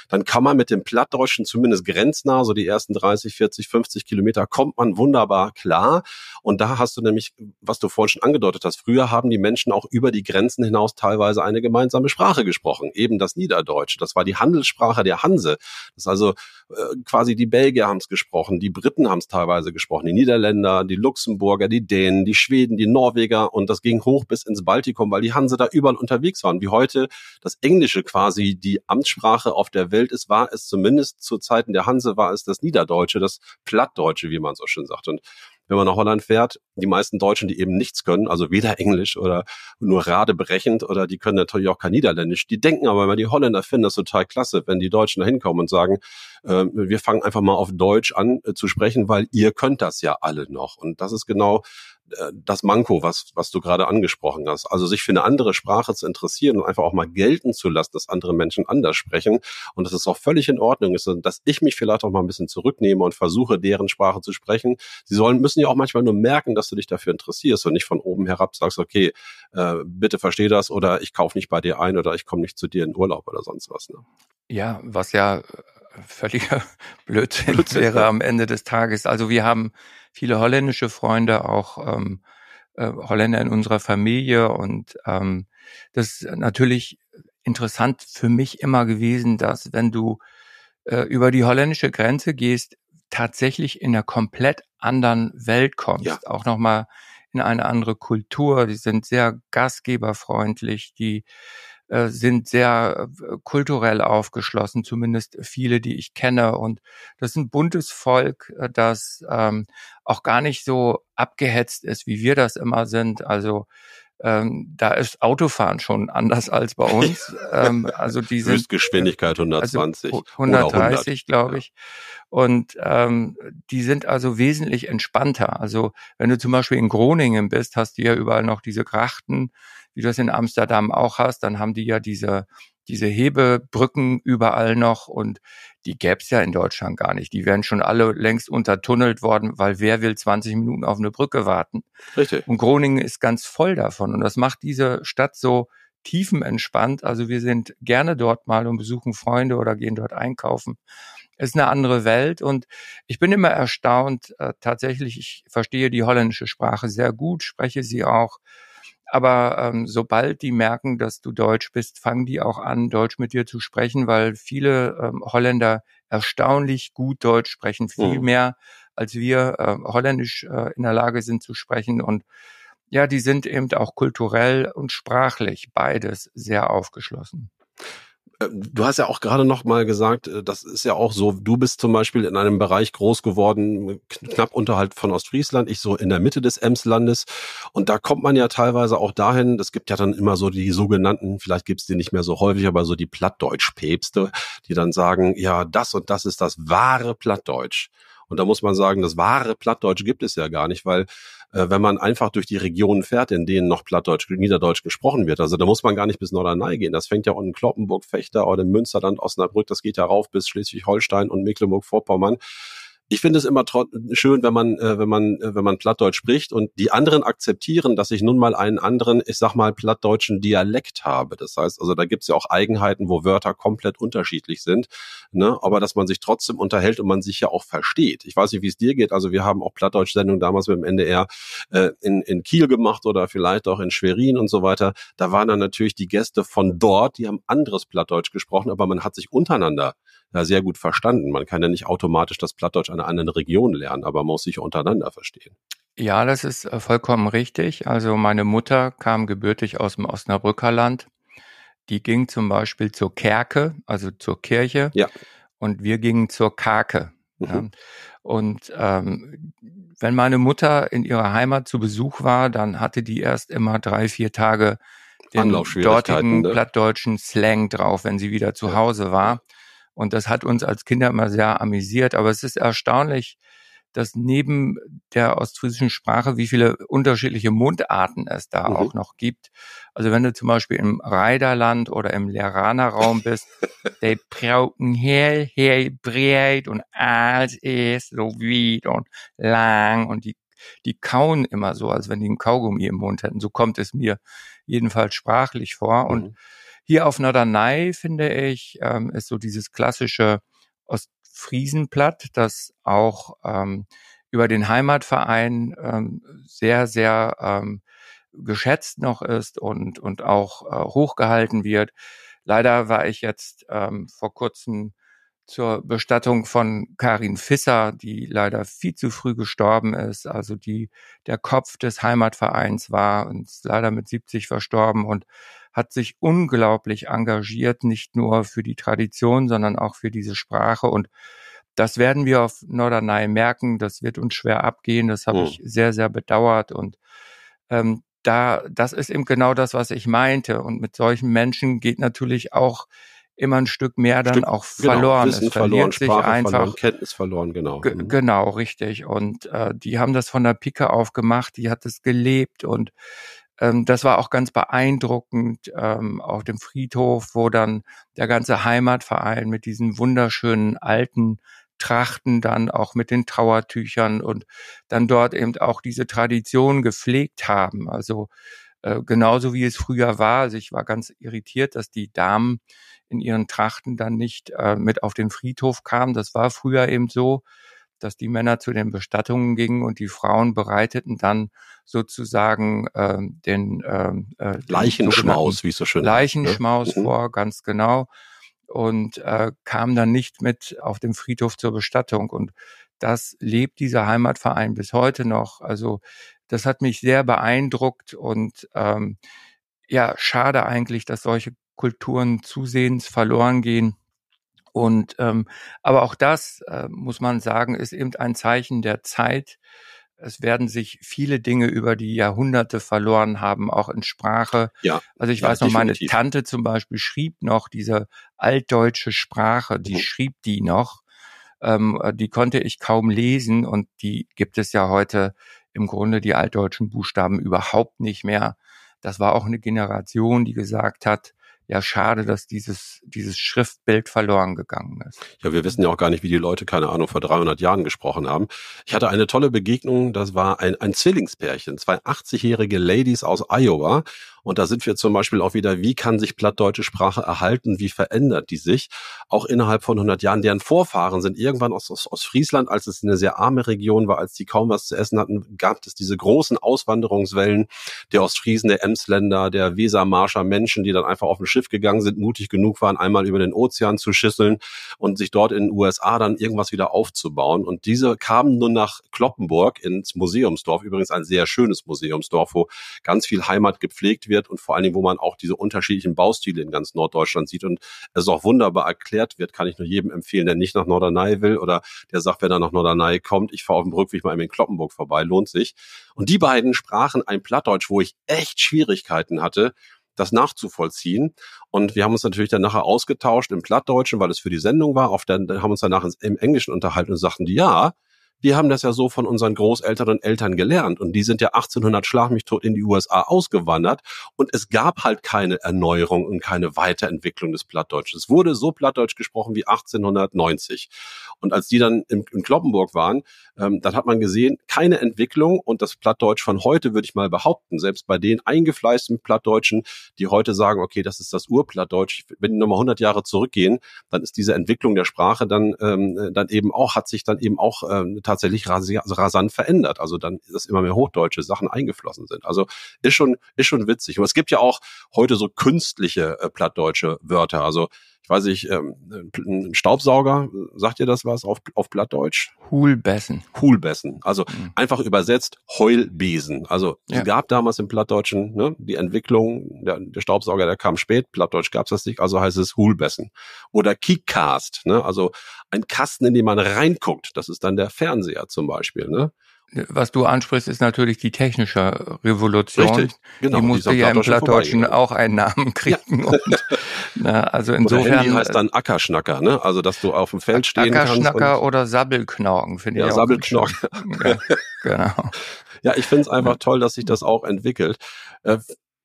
[SPEAKER 2] dann kann man mit dem Plattdeutschen zumindest grenznah, so die ersten 30, 40, 50 Kilometer, kommt man wunderbar klar. Und da hast du nämlich, was du vorhin schon angedeutet hast, früher haben die Menschen auch über die Grenzen hinaus teilweise eine gemeinsame Sprache gesprochen, eben das Niederdeutsche. Das war die Handelssprache der Hanse. Das ist also äh, quasi die Belgier haben es gesprochen, die Briten haben es teilweise gesprochen, die Niederländer, die Luxemburger, die Dänen, die Schweden, die Norweger und das ging hoch bis ins Baltikum, weil die Hanse da überall unterwegs waren. Wie heute das Englische quasi die Amtssprache auf der Welt Welt ist, war es zumindest zu Zeiten der Hanse, war es das Niederdeutsche, das Plattdeutsche, wie man so schön sagt. Und wenn man nach Holland fährt, die meisten Deutschen, die eben nichts können, also weder Englisch oder nur radebrechend oder die können natürlich auch kein Niederländisch, die denken aber immer, die Holländer finden das total klasse, wenn die Deutschen da hinkommen und sagen, äh, wir fangen einfach mal auf Deutsch an äh, zu sprechen, weil ihr könnt das ja alle noch. Und das ist genau das Manko, was, was du gerade angesprochen hast. Also sich für eine andere Sprache zu interessieren und einfach auch mal gelten zu lassen, dass andere Menschen anders sprechen und dass es auch völlig in Ordnung ist, dass ich mich vielleicht auch mal ein bisschen zurücknehme und versuche, deren Sprache zu sprechen. Sie sollen, müssen ja auch manchmal nur merken, dass du dich dafür interessierst und nicht von oben herab sagst, okay, äh, bitte versteh das oder ich kaufe nicht bei dir ein oder ich komme nicht zu dir in Urlaub oder sonst was. Ne?
[SPEAKER 3] Ja, was ja völliger *laughs* Blödsinn, Blödsinn wäre am Ende des Tages. Also wir haben viele holländische Freunde, auch ähm, äh, Holländer in unserer Familie und ähm, das ist natürlich interessant für mich immer gewesen, dass wenn du äh, über die holländische Grenze gehst, tatsächlich in einer komplett anderen Welt kommst. Ja. Auch nochmal in eine andere Kultur. Die sind sehr gastgeberfreundlich. Die äh, sind sehr äh, kulturell aufgeschlossen, zumindest viele, die ich kenne. Und das ist ein buntes Volk, äh, das ähm, auch gar nicht so abgehetzt ist, wie wir das immer sind. Also ähm, da ist Autofahren schon anders *laughs* als bei uns. ähm, also die sind,
[SPEAKER 2] Höchstgeschwindigkeit 120.
[SPEAKER 3] Also 130, glaube ich. Und ähm, die sind also wesentlich entspannter. Also wenn du zum Beispiel in Groningen bist, hast du ja überall noch diese Grachten, wie du das in Amsterdam auch hast, dann haben die ja diese, diese Hebebrücken überall noch und die gäb's ja in Deutschland gar nicht. Die wären schon alle längst untertunnelt worden, weil wer will 20 Minuten auf eine Brücke warten? Richtig. Und Groningen ist ganz voll davon und das macht diese Stadt so tiefenentspannt. Also wir sind gerne dort mal und besuchen Freunde oder gehen dort einkaufen. Es ist eine andere Welt und ich bin immer erstaunt. Äh, tatsächlich, ich verstehe die holländische Sprache sehr gut, spreche sie auch aber ähm, sobald die merken, dass du Deutsch bist, fangen die auch an, Deutsch mit dir zu sprechen, weil viele ähm, Holländer erstaunlich gut Deutsch sprechen, viel mhm. mehr als wir äh, Holländisch äh, in der Lage sind zu sprechen. Und ja, die sind eben auch kulturell und sprachlich beides sehr aufgeschlossen.
[SPEAKER 2] Äh, du hast ja auch gerade noch mal gesagt, äh, das ist ja auch so, du bist zum Beispiel in einem Bereich groß geworden, knapp unterhalb von Ostfriesland, ich so in der Mitte des Emslandes. Und da kommt man ja teilweise auch dahin, es gibt ja dann immer so die sogenannten, vielleicht gibt's die nicht mehr so häufig, aber so die Plattdeutsch-Päpste, die dann sagen, ja, das und das ist das wahre Plattdeutsch. Und da muss man sagen, das wahre Plattdeutsch gibt es ja gar nicht, weil äh, wenn man einfach durch die Regionen fährt, in denen noch Plattdeutsch, Niederdeutsch gesprochen wird, also da muss man gar nicht bis Norderney gehen. Das fängt ja in Kloppenburg, Fechter oder Münsterland, Osnabrück, das geht ja rauf bis Schleswig-Holstein und Mecklenburg-Vorpommern ich finde es immer schön, wenn man, äh, wenn man, äh, wenn man Plattdeutsch spricht und die anderen akzeptieren, dass ich nun mal einen anderen, ich sag mal, plattdeutschen Dialekt habe. Das heißt, also da gibt's ja auch Eigenheiten, wo Wörter komplett unterschiedlich sind, ne? aber dass man sich trotzdem unterhält und man sich ja auch versteht. Ich weiß nicht, wie es dir geht. Also wir haben auch Plattdeutsch-Sendungen damals mit dem NDR äh, in, in Kiel gemacht oder vielleicht auch in Schwerin und so weiter. Da waren dann natürlich die Gäste von dort, die haben anderes Plattdeutsch gesprochen, aber man hat sich untereinander ja sehr gut verstanden. Man kann ja nicht automatisch das Plattdeutsch einer anderen Region lernen, aber man muss sich untereinander verstehen.
[SPEAKER 3] Ja, das ist äh, vollkommen richtig. Also meine Mutter kam gebürtig aus dem Osnabrücker Land. Die ging zum Beispiel zur Kerke, also zur Kirche. Ja. Und wir gingen zur Kake. Mhm. Ja. Und ähm, wenn meine Mutter in ihrer Heimat zu Besuch war, dann hatte die erst immer drei, vier Tage den dortigen ne? plattdeutschen Slang drauf, wenn sie wieder zu Hause war. Und das hat uns als Kinder immer sehr amüsiert. Aber es ist erstaunlich, dass neben der ostfriesischen Sprache, wie viele unterschiedliche Mundarten es da mhm. auch noch gibt. Also wenn du zum Beispiel im Reiderland oder im Leraner Raum bist, *laughs* die brauchen hell, hell, breit und alt ist, so weit und lang und die, die kauen immer so, als wenn die einen Kaugummi im Mund hätten. So kommt es mir jedenfalls sprachlich vor. Mhm. Hier auf Norderney, finde ich, ähm, ist so dieses klassische Ostfriesenblatt, das auch ähm, über den Heimatverein ähm, sehr, sehr ähm, geschätzt noch ist und, und auch äh, hochgehalten wird. Leider war ich jetzt ähm, vor kurzem zur Bestattung von Karin Fisser, die leider viel zu früh gestorben ist, also die der Kopf des Heimatvereins war und leider mit 70 verstorben und hat sich unglaublich engagiert, nicht nur für die Tradition, sondern auch für diese Sprache. Und das werden wir auf Norderney merken. Das wird uns schwer abgehen. Das habe oh. ich sehr, sehr bedauert. Und ähm, da, das ist eben genau das, was ich meinte. Und mit solchen Menschen geht natürlich auch immer ein Stück mehr dann Stück, auch genau, verloren.
[SPEAKER 2] Wissen es verliert sich Sprache einfach. Verloren, Kenntnis verloren, genau.
[SPEAKER 3] Mhm. Genau, richtig. Und äh, die haben das von der Pike auf gemacht, die hat es gelebt und ähm, das war auch ganz beeindruckend ähm, auf dem Friedhof, wo dann der ganze Heimatverein mit diesen wunderschönen alten Trachten dann auch mit den Trauertüchern und dann dort eben auch diese Tradition gepflegt haben. Also äh, genauso wie es früher war. Also ich war ganz irritiert, dass die Damen in ihren Trachten dann nicht äh, mit auf den Friedhof kamen. Das war früher eben so dass die Männer zu den Bestattungen gingen und die Frauen bereiteten dann sozusagen äh, den, ähm, äh,
[SPEAKER 2] Leichenschmaus, wie es so schön
[SPEAKER 3] Leichenschmaus heißt, ne? vor, ganz genau und äh, kam dann nicht mit auf dem Friedhof zur Bestattung und das lebt dieser Heimatverein bis heute noch. Also das hat mich sehr beeindruckt und ähm, ja, schade eigentlich, dass solche Kulturen zusehends verloren gehen. Und ähm, aber auch das äh, muss man sagen, ist eben ein Zeichen der Zeit. Es werden sich viele Dinge über die Jahrhunderte verloren haben, auch in Sprache. Ja, also ich ja, weiß noch, definitiv. meine Tante zum Beispiel schrieb noch diese altdeutsche Sprache, die mhm. schrieb die noch. Ähm, die konnte ich kaum lesen und die gibt es ja heute im Grunde die altdeutschen Buchstaben überhaupt nicht mehr. Das war auch eine Generation, die gesagt hat, ja schade, dass dieses, dieses Schriftbild verloren gegangen ist.
[SPEAKER 2] Ja, wir wissen ja auch gar nicht, wie die Leute, keine Ahnung, vor 300 Jahren gesprochen haben. Ich hatte eine tolle Begegnung, das war ein, ein Zwillingspärchen, zwei 80-jährige Ladies aus Iowa und da sind wir zum Beispiel auch wieder, wie kann sich plattdeutsche Sprache erhalten? Wie verändert die sich? Auch innerhalb von 100 Jahren. Deren Vorfahren sind irgendwann aus, aus, aus Friesland, als es eine sehr arme Region war, als die kaum was zu essen hatten, gab es diese großen Auswanderungswellen der Ostfriesen, der Emsländer, der Wesermarscher Menschen, die dann einfach auf ein Schiff gegangen sind, mutig genug waren, einmal über den Ozean zu schüsseln und sich dort in den USA dann irgendwas wieder aufzubauen. Und diese kamen nun nach Kloppenburg ins Museumsdorf, übrigens ein sehr schönes Museumsdorf, wo ganz viel Heimat gepflegt wird wird und vor allen Dingen, wo man auch diese unterschiedlichen Baustile in ganz Norddeutschland sieht und es auch wunderbar erklärt wird, kann ich nur jedem empfehlen, der nicht nach Norderney will oder der sagt, wenn er nach Norderney kommt, ich fahre auf dem Rückweg mal in Kloppenburg vorbei, lohnt sich. Und die beiden sprachen ein Plattdeutsch, wo ich echt Schwierigkeiten hatte, das nachzuvollziehen. Und wir haben uns natürlich dann nachher ausgetauscht im Plattdeutschen, weil es für die Sendung war. Auf der, haben uns danach im Englischen unterhalten und sagten die, ja, wir haben das ja so von unseren Großeltern und Eltern gelernt und die sind ja 1800 schlag mich tot in die USA ausgewandert und es gab halt keine Erneuerung und keine Weiterentwicklung des Plattdeutschen. Es wurde so Plattdeutsch gesprochen wie 1890. Und als die dann in, in Kloppenburg waren, ähm, dann hat man gesehen, keine Entwicklung und das Plattdeutsch von heute würde ich mal behaupten, selbst bei den eingefleissten Plattdeutschen, die heute sagen, okay, das ist das Urplattdeutsch, wenn die nochmal 100 Jahre zurückgehen, dann ist diese Entwicklung der Sprache dann, ähm, dann eben auch, hat sich dann eben auch ähm, tatsächlich rasant verändert. Also dann, dass immer mehr hochdeutsche Sachen eingeflossen sind. Also ist schon, ist schon witzig. Und es gibt ja auch heute so künstliche äh, plattdeutsche Wörter. Also ich weiß nicht, ähm, ein Staubsauger, sagt ihr das was auf, auf Plattdeutsch?
[SPEAKER 3] Hulbessen.
[SPEAKER 2] Hulbessen. Also mhm. einfach übersetzt Heulbesen. Also ja. es gab damals im Plattdeutschen ne, die Entwicklung, der, der Staubsauger, der kam spät, Plattdeutsch gab es das nicht, also heißt es Hulbessen. Oder Keycast, ne, also ein Kasten, in den man reinguckt. Das ist dann der Fernseher zum Beispiel. Ne?
[SPEAKER 3] Was du ansprichst, ist natürlich die technische Revolution. Richtig, genau. Die musste ja im Plattdeutschen auch einen Namen kriegen. Ja. *laughs* Und,
[SPEAKER 2] na, also insofern. Oder Handy heißt dann Ackerschnacker, ne? Also, dass du auf dem Feld stehen
[SPEAKER 3] kannst. Ackerschnacker oder Sabbelknorken, finde
[SPEAKER 2] ja,
[SPEAKER 3] ich.
[SPEAKER 2] Sabbelknorken. Ja, genau. *laughs* Ja, ich finde es einfach toll, dass sich das auch entwickelt.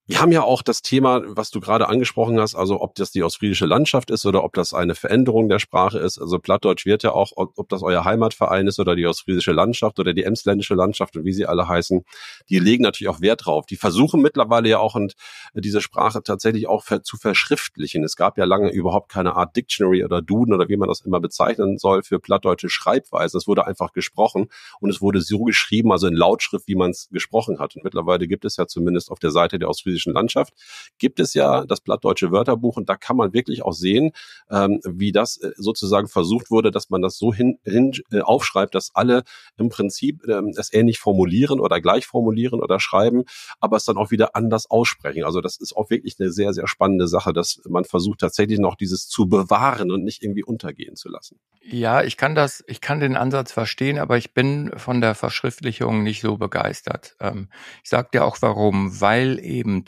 [SPEAKER 2] Wir haben ja auch das Thema, was du gerade angesprochen hast, also ob das die ostfriesische Landschaft ist oder ob das eine Veränderung der Sprache ist. Also Plattdeutsch wird ja auch, ob das euer Heimatverein ist oder die ostfriesische Landschaft oder die emsländische Landschaft und wie sie alle heißen, die legen natürlich auch Wert drauf. Die versuchen mittlerweile ja auch und diese Sprache tatsächlich auch zu verschriftlichen. Es gab ja lange überhaupt keine Art Dictionary oder Duden oder wie man das immer bezeichnen soll für plattdeutsche Schreibweise. Es wurde einfach gesprochen und es wurde so geschrieben, also in Lautschrift, wie man es gesprochen hat. Und mittlerweile gibt es ja zumindest auf der Seite der ostfriesischen ostfriesischen Landschaft, gibt es ja das Plattdeutsche Wörterbuch und da kann man wirklich auch sehen, ähm, wie das äh, sozusagen versucht wurde, dass man das so hin, hin äh, aufschreibt, dass alle im Prinzip ähm, es ähnlich formulieren oder gleich formulieren oder schreiben, aber es dann auch wieder anders aussprechen. Also das ist auch wirklich eine sehr, sehr spannende Sache, dass man versucht tatsächlich noch dieses zu bewahren und nicht irgendwie untergehen zu lassen.
[SPEAKER 3] Ja, ich kann das, ich kann den Ansatz verstehen, aber ich bin von der Verschriftlichung nicht so begeistert. Ähm, ich sag dir auch warum, weil eben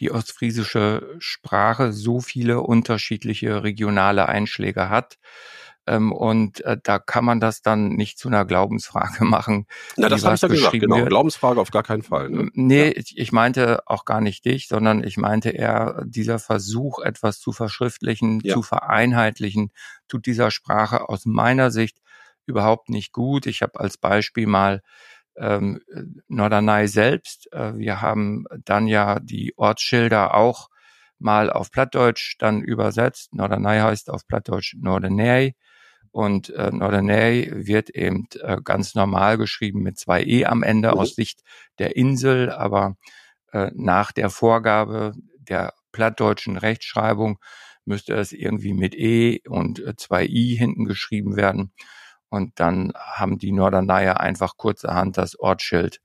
[SPEAKER 3] die ostfriesische Sprache so viele unterschiedliche regionale Einschläge hat. Ähm, und äh, da kann man das dann nicht zu einer Glaubensfrage *laughs* machen.
[SPEAKER 2] Na, das habe ich ja gesagt, genau. Wird. Glaubensfrage auf gar keinen Fall. Ne?
[SPEAKER 3] Nee, ja. ich, ich meinte auch gar nicht dich, sondern ich meinte eher dieser Versuch, etwas zu verschriftlichen, ja. zu vereinheitlichen, tut dieser Sprache aus meiner Sicht überhaupt nicht gut. Ich habe als Beispiel mal ähm, Norderney selbst. Äh, wir haben dann ja die Ortsschilder auch mal auf Plattdeutsch dann übersetzt. Norderney heißt auf Plattdeutsch Norderney und äh, Norderney wird eben äh, ganz normal geschrieben mit zwei E am Ende mhm. aus Sicht der Insel, aber äh, nach der Vorgabe der plattdeutschen Rechtschreibung müsste es irgendwie mit E und äh, zwei I hinten geschrieben werden. Und dann haben die Norderneier einfach kurzerhand das Ortsschild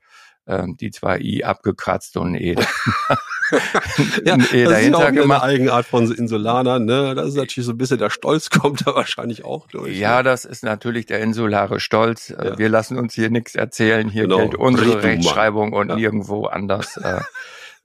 [SPEAKER 3] ähm, die zwei I abgekratzt und ein E. *laughs*
[SPEAKER 2] ja, ein e das ist auch eine Eigenart von Insulanern, ne? Das ist natürlich so ein bisschen der Stolz kommt da wahrscheinlich auch durch.
[SPEAKER 3] Ja, ne? das ist natürlich der insulare Stolz. Äh, ja. Wir lassen uns hier nichts erzählen. Hier genau. gilt unsere Rechtschreibung und ja. nirgendwo anders. Äh, *laughs*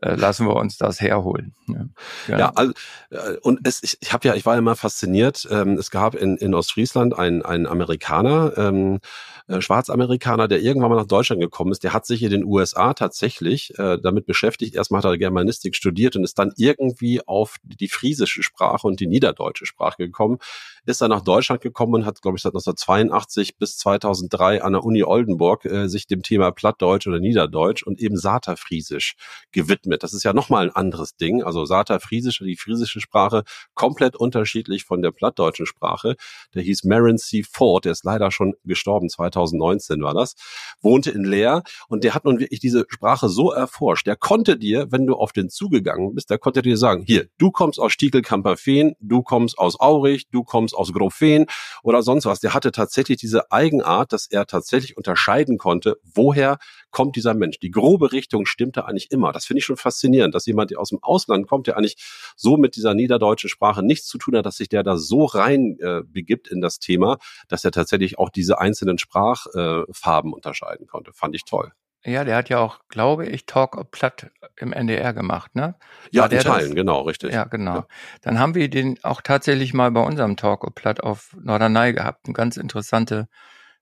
[SPEAKER 3] äh, lassen wir uns das herholen.
[SPEAKER 2] Ja, ja. ja also, äh, und es, ich, ich habe ja, ich war ja immer fasziniert. Ähm, es gab in, in Ostfriesland einen, einen Amerikaner, ähm, äh, Schwarzamerikaner, der irgendwann mal nach Deutschland gekommen ist. Der hat sich in den USA tatsächlich äh, damit beschäftigt. Erstmal hat er Germanistik studiert und ist dann irgendwie auf die friesische Sprache und die niederdeutsche Sprache gekommen ist dann nach Deutschland gekommen und hat, glaube ich, seit 1982 bis 2003 an der Uni Oldenburg äh, sich dem Thema Plattdeutsch oder Niederdeutsch und eben Saterfriesisch gewidmet. Das ist ja nochmal ein anderes Ding. Also Saterfriesisch, die friesische Sprache, komplett unterschiedlich von der plattdeutschen Sprache. Der hieß Marin C. Ford, der ist leider schon gestorben, 2019 war das, wohnte in Leer und der hat nun wirklich diese Sprache so erforscht. Der konnte dir, wenn du auf den zugegangen bist, der konnte dir sagen, hier, du kommst aus Stiekelkamperfehn, du kommst aus Aurich, du kommst aus Grophen oder sonst was. Der hatte tatsächlich diese Eigenart, dass er tatsächlich unterscheiden konnte, woher kommt dieser Mensch. Die grobe Richtung stimmte eigentlich immer. Das finde ich schon faszinierend, dass jemand, der aus dem Ausland kommt, der eigentlich so mit dieser niederdeutschen Sprache nichts zu tun hat, dass sich der da so rein äh, begibt in das Thema, dass er tatsächlich auch diese einzelnen Sprachfarben äh, unterscheiden konnte. Fand ich toll.
[SPEAKER 3] Ja, der hat ja auch, glaube ich, Talk Platt im NDR gemacht, ne?
[SPEAKER 2] Ja, War in Teilen, das? genau, richtig.
[SPEAKER 3] Ja, genau. Ja. Dann haben wir den auch tatsächlich mal bei unserem Talk Platt auf Norderney gehabt. Eine ganz interessante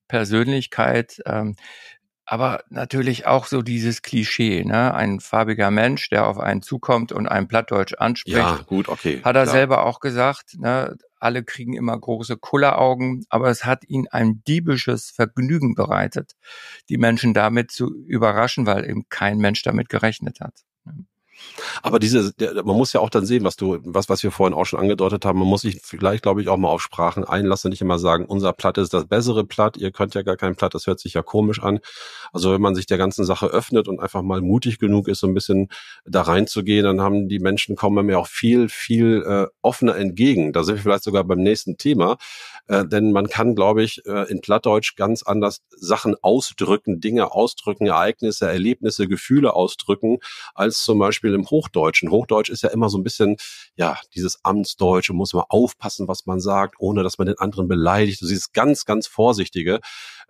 [SPEAKER 3] Persönlichkeit. Ähm, aber natürlich auch so dieses Klischee, ne? Ein farbiger Mensch, der auf einen zukommt und einen Plattdeutsch anspricht. Ja,
[SPEAKER 2] gut, okay.
[SPEAKER 3] Hat er klar. selber auch gesagt, ne? Alle kriegen immer große Kulleraugen, aber es hat ihnen ein diebisches Vergnügen bereitet, die Menschen damit zu überraschen, weil eben kein Mensch damit gerechnet hat.
[SPEAKER 2] Aber diese, der, man muss ja auch dann sehen, was du, was, was wir vorhin auch schon angedeutet haben, man muss sich vielleicht, glaube ich, auch mal auf Sprachen einlassen, nicht immer sagen, unser Platt ist das bessere Platt, ihr könnt ja gar kein Platt, das hört sich ja komisch an. Also wenn man sich der ganzen Sache öffnet und einfach mal mutig genug ist, so ein bisschen da reinzugehen, dann haben die Menschen kommen mir auch viel, viel äh, offener entgegen. Da sind wir vielleicht sogar beim nächsten Thema. Äh, denn man kann, glaube ich, äh, in Plattdeutsch ganz anders Sachen ausdrücken, Dinge ausdrücken, Ereignisse, Erlebnisse, Gefühle ausdrücken, als zum Beispiel im Hochdeutschen. Hochdeutsch ist ja immer so ein bisschen, ja, dieses Amtsdeutsche, muss man aufpassen, was man sagt, ohne dass man den anderen beleidigt. Du siehst ganz, ganz Vorsichtige.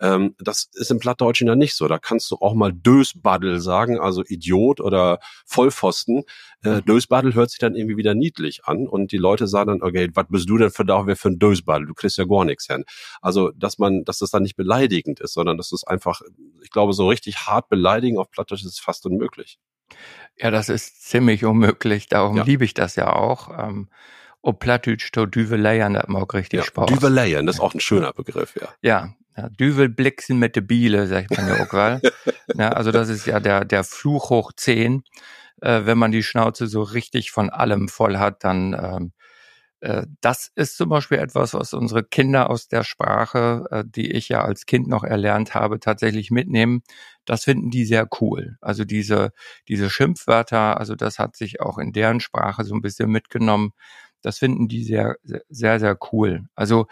[SPEAKER 2] Ähm, das ist im Plattdeutschen ja nicht so. Da kannst du auch mal Dösbaddel sagen, also Idiot oder Vollpfosten. Äh, mhm. Dösbaddel hört sich dann irgendwie wieder niedlich an und die Leute sagen dann, okay, was bist du denn für da für ein Dösbaddel? Du kriegst ja gar nichts hin. Also, dass man, dass das dann nicht beleidigend ist, sondern dass es einfach, ich glaube, so richtig hart beleidigen auf Plattdeutsch ist fast unmöglich.
[SPEAKER 3] Ja, das ist ziemlich unmöglich. Darum ja. liebe ich das ja auch. Ähm, ob Plattdeutsch to Düveleiern, das mag richtig ja, Spaß.
[SPEAKER 2] Düveleiern, das ist auch ein schöner Begriff, ja.
[SPEAKER 3] Ja, ja, Düvelblixen mit de Biele, sagt man ja auch, weil. *laughs* ja, also das ist ja der, der Fluch hoch zehn. Äh, wenn man die Schnauze so richtig von allem voll hat, dann ähm, äh, das ist zum Beispiel etwas, was unsere Kinder aus der Sprache, äh, die ich ja als Kind noch erlernt habe, tatsächlich mitnehmen. Das finden die sehr cool. Also diese, diese Schimpfwörter, also das hat sich auch in deren Sprache so ein bisschen mitgenommen. Das finden die sehr, sehr, sehr cool. Also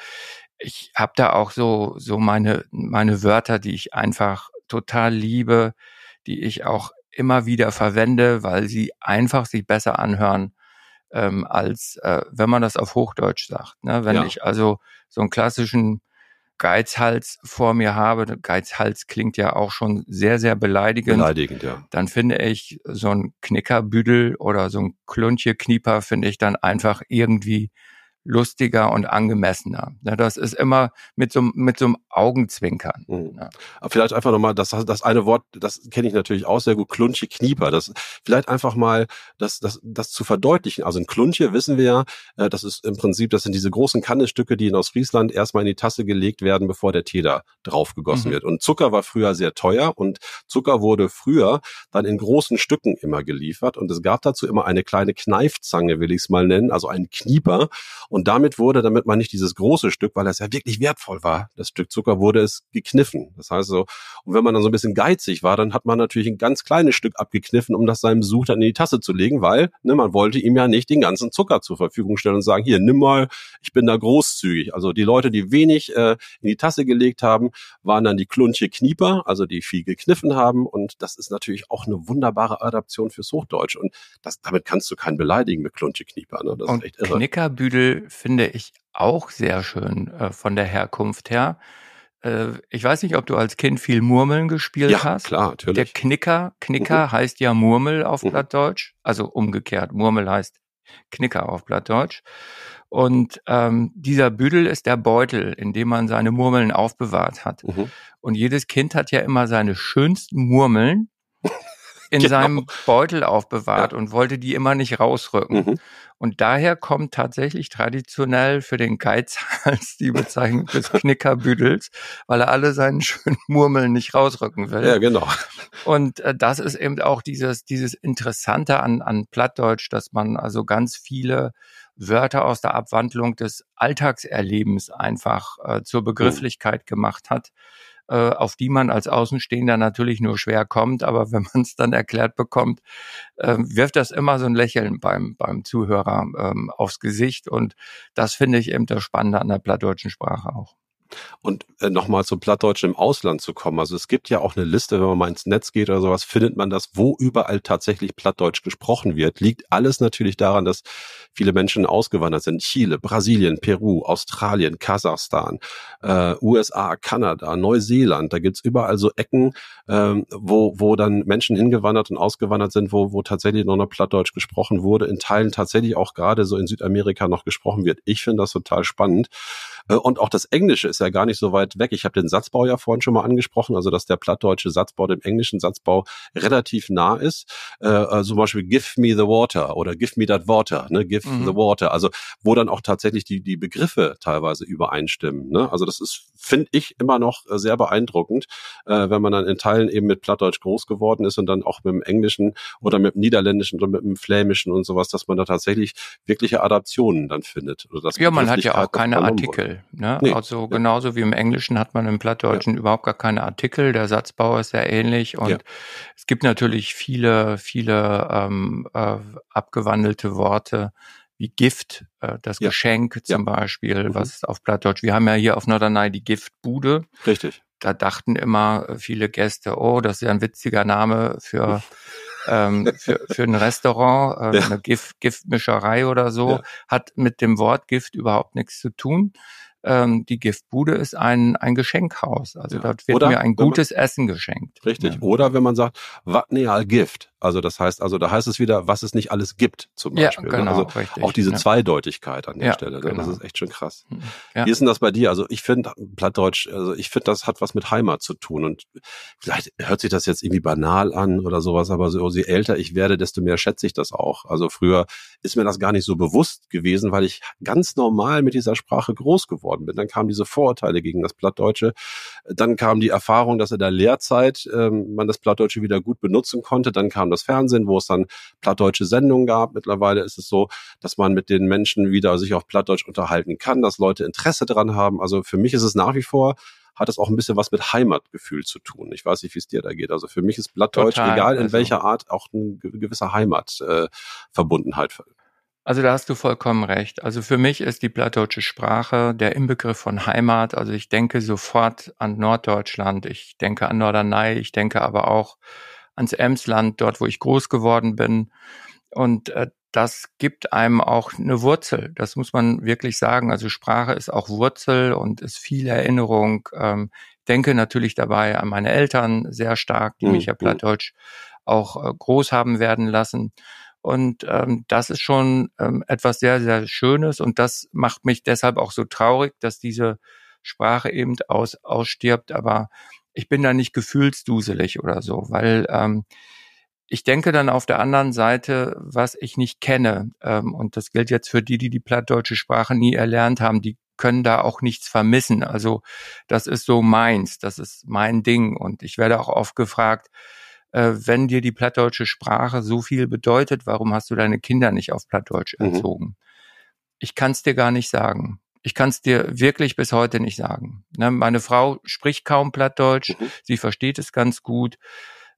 [SPEAKER 3] ich habe da auch so, so meine, meine Wörter, die ich einfach total liebe, die ich auch immer wieder verwende, weil sie einfach sich besser anhören, ähm, als äh, wenn man das auf Hochdeutsch sagt. Ne? Wenn ja. ich also so einen klassischen Geizhals vor mir habe, Geizhals klingt ja auch schon sehr, sehr beleidigend.
[SPEAKER 2] Beleidigend, ja.
[SPEAKER 3] Dann finde ich so ein Knickerbüdel oder so ein Klunche-Knieper finde ich dann einfach irgendwie lustiger und angemessener. Ja, das ist immer mit so, mit so einem Augenzwinkern. Mhm.
[SPEAKER 2] Ja. Vielleicht einfach nochmal, das, das eine Wort, das kenne ich natürlich auch sehr gut, Klunche, Knieper. Das, vielleicht einfach mal das, das, das zu verdeutlichen. Also ein Klunche wissen wir ja, äh, das ist im Prinzip, das sind diese großen Kannestücke, die in Ostfriesland erstmal in die Tasse gelegt werden, bevor der Tee da draufgegossen mhm. wird. Und Zucker war früher sehr teuer und Zucker wurde früher dann in großen Stücken immer geliefert und es gab dazu immer eine kleine Kneifzange, will ich es mal nennen, also einen Knieper Und damit wurde, damit man nicht dieses große Stück, weil das ja wirklich wertvoll war, das Stück Zucker, wurde es gekniffen. Das heißt so, und wenn man dann so ein bisschen geizig war, dann hat man natürlich ein ganz kleines Stück abgekniffen, um das seinem Besuch dann in die Tasse zu legen, weil ne, man wollte ihm ja nicht den ganzen Zucker zur Verfügung stellen und sagen, hier, nimm mal, ich bin da großzügig. Also die Leute, die wenig äh, in die Tasse gelegt haben, waren dann die Klunche Knieper, also die viel gekniffen haben. Und das ist natürlich auch eine wunderbare Adaption fürs Hochdeutsch. Und das, damit kannst du keinen beleidigen mit Klunche Knieper. Ne?
[SPEAKER 3] Das und ist echt irre. Knickerbüdel finde ich auch sehr schön äh, von der Herkunft her. Äh, ich weiß nicht, ob du als Kind viel Murmeln gespielt
[SPEAKER 2] ja,
[SPEAKER 3] hast.
[SPEAKER 2] klar, natürlich.
[SPEAKER 3] Der Knicker, Knicker mhm. heißt ja Murmel auf mhm. Plattdeutsch, also umgekehrt. Murmel heißt Knicker auf Plattdeutsch. Und ähm, dieser Büdel ist der Beutel, in dem man seine Murmeln aufbewahrt hat. Mhm. Und jedes Kind hat ja immer seine schönsten Murmeln in genau. seinem Beutel aufbewahrt ja. und wollte die immer nicht rausrücken. Mhm. Und daher kommt tatsächlich traditionell für den Geizhals *laughs* die Bezeichnung des *laughs* Knickerbüdels, weil er alle seinen schönen *laughs* Murmeln nicht rausrücken will.
[SPEAKER 2] Ja, genau.
[SPEAKER 3] Und äh, das ist eben auch dieses, dieses Interessante an, an Plattdeutsch, dass man also ganz viele Wörter aus der Abwandlung des Alltagserlebens einfach äh, zur mhm. Begrifflichkeit gemacht hat auf die man als Außenstehender natürlich nur schwer kommt, aber wenn man es dann erklärt bekommt, äh, wirft das immer so ein Lächeln beim, beim Zuhörer ähm, aufs Gesicht und das finde ich eben das Spannende an der plattdeutschen Sprache auch.
[SPEAKER 2] Und äh, nochmal zum Plattdeutschen im Ausland zu kommen. Also es gibt ja auch eine Liste, wenn man mal ins Netz geht oder sowas, findet man das, wo überall tatsächlich Plattdeutsch gesprochen wird. Liegt alles natürlich daran, dass viele Menschen ausgewandert sind. Chile, Brasilien, Peru, Australien, Kasachstan, äh, USA, Kanada, Neuseeland. Da gibt's überall so Ecken, ähm, wo, wo dann Menschen hingewandert und ausgewandert sind, wo, wo tatsächlich noch, noch Plattdeutsch gesprochen wurde. In Teilen tatsächlich auch gerade so in Südamerika noch gesprochen wird. Ich finde das total spannend. Äh, und auch das Englische ist ja gar nicht so weit weg. Ich habe den Satzbau ja vorhin schon mal angesprochen, also dass der plattdeutsche Satzbau dem englischen Satzbau relativ nah ist. Äh, also zum Beispiel Give me the water oder Give me that water, ne? Give mhm. the water. Also wo dann auch tatsächlich die, die Begriffe teilweise übereinstimmen. Ne? Also das ist, finde ich, immer noch äh, sehr beeindruckend, äh, wenn man dann in Teilen eben mit Plattdeutsch groß geworden ist und dann auch mit dem Englischen oder mit dem Niederländischen oder mit dem Flämischen und sowas, dass man da tatsächlich wirkliche Adaptionen dann findet.
[SPEAKER 3] Ja, man hat ja auch keine Artikel. Ne? Nee. Also genauso wie im Englischen hat man im Plattdeutschen ja. überhaupt gar keine Artikel. Der Satzbau ist sehr ähnlich und ja. es gibt natürlich viele, viele ähm, äh, abgewandelte Worte wie Gift, äh, das ja. Geschenk zum Beispiel, mhm. was auf Plattdeutsch. Wir haben ja hier auf Norderney die Giftbude.
[SPEAKER 2] Richtig.
[SPEAKER 3] Da dachten immer viele Gäste, oh, das ist ja ein witziger Name für ähm, für, für ein Restaurant, äh, ja. eine Gift, Giftmischerei oder so, ja. hat mit dem Wort Gift überhaupt nichts zu tun ähm, die Giftbude ist ein, ein Geschenkhaus. Also ja. dort wird Oder, mir ein gutes man, Essen geschenkt.
[SPEAKER 2] Richtig. Ja. Oder wenn man sagt, Watneal Gift. Also das heißt, also da heißt es wieder, was es nicht alles gibt, zum Beispiel.
[SPEAKER 3] Ja, ne? genau,
[SPEAKER 2] also richtig, auch diese ja. Zweideutigkeit an der Stelle. Ne? Genau. Das ist echt schon krass.
[SPEAKER 3] Hm.
[SPEAKER 2] Wie ist denn das bei dir? Also ich finde Plattdeutsch, also ich finde, das hat was mit Heimat zu tun. Und vielleicht hört sich das jetzt irgendwie banal an oder sowas, aber so je älter ich werde, desto mehr schätze ich das auch. Also früher ist mir das gar nicht so bewusst gewesen, weil ich ganz normal mit dieser Sprache groß geworden bin. Dann kamen diese Vorurteile gegen das Plattdeutsche. Dann kam die Erfahrung, dass in der Lehrzeit ähm, man das Plattdeutsche wieder gut benutzen konnte. Dann kam das Fernsehen, wo es dann plattdeutsche Sendungen gab. Mittlerweile ist es so, dass man mit den Menschen wieder sich auf Plattdeutsch unterhalten kann, dass Leute Interesse dran haben. Also für mich ist es nach wie vor hat es auch ein bisschen was mit Heimatgefühl zu tun. Ich weiß nicht, wie es dir da geht. Also für mich ist Plattdeutsch, Total, egal in also. welcher Art, auch eine gewisse Heimatverbundenheit. Äh,
[SPEAKER 3] also da hast du vollkommen recht. Also für mich ist die plattdeutsche Sprache der Inbegriff von Heimat. Also ich denke sofort an Norddeutschland, ich denke an Norderney, ich denke aber auch ans Emsland, dort wo ich groß geworden bin. Und äh, das gibt einem auch eine Wurzel. Das muss man wirklich sagen. Also Sprache ist auch Wurzel und ist viel Erinnerung. Ähm, denke natürlich dabei an meine Eltern sehr stark, die mhm. mich ja Plattdeutsch auch äh, groß haben werden lassen. Und ähm, das ist schon ähm, etwas sehr, sehr Schönes und das macht mich deshalb auch so traurig, dass diese Sprache eben aus, ausstirbt. Aber ich bin da nicht gefühlsduselig oder so, weil ähm, ich denke dann auf der anderen Seite, was ich nicht kenne, ähm, und das gilt jetzt für die, die die plattdeutsche Sprache nie erlernt haben, die können da auch nichts vermissen. Also das ist so meins, das ist mein Ding. Und ich werde auch oft gefragt, äh, wenn dir die plattdeutsche Sprache so viel bedeutet, warum hast du deine Kinder nicht auf Plattdeutsch mhm. erzogen? Ich kann es dir gar nicht sagen. Ich kann es dir wirklich bis heute nicht sagen. Ne, meine Frau spricht kaum Plattdeutsch, mhm. sie versteht es ganz gut.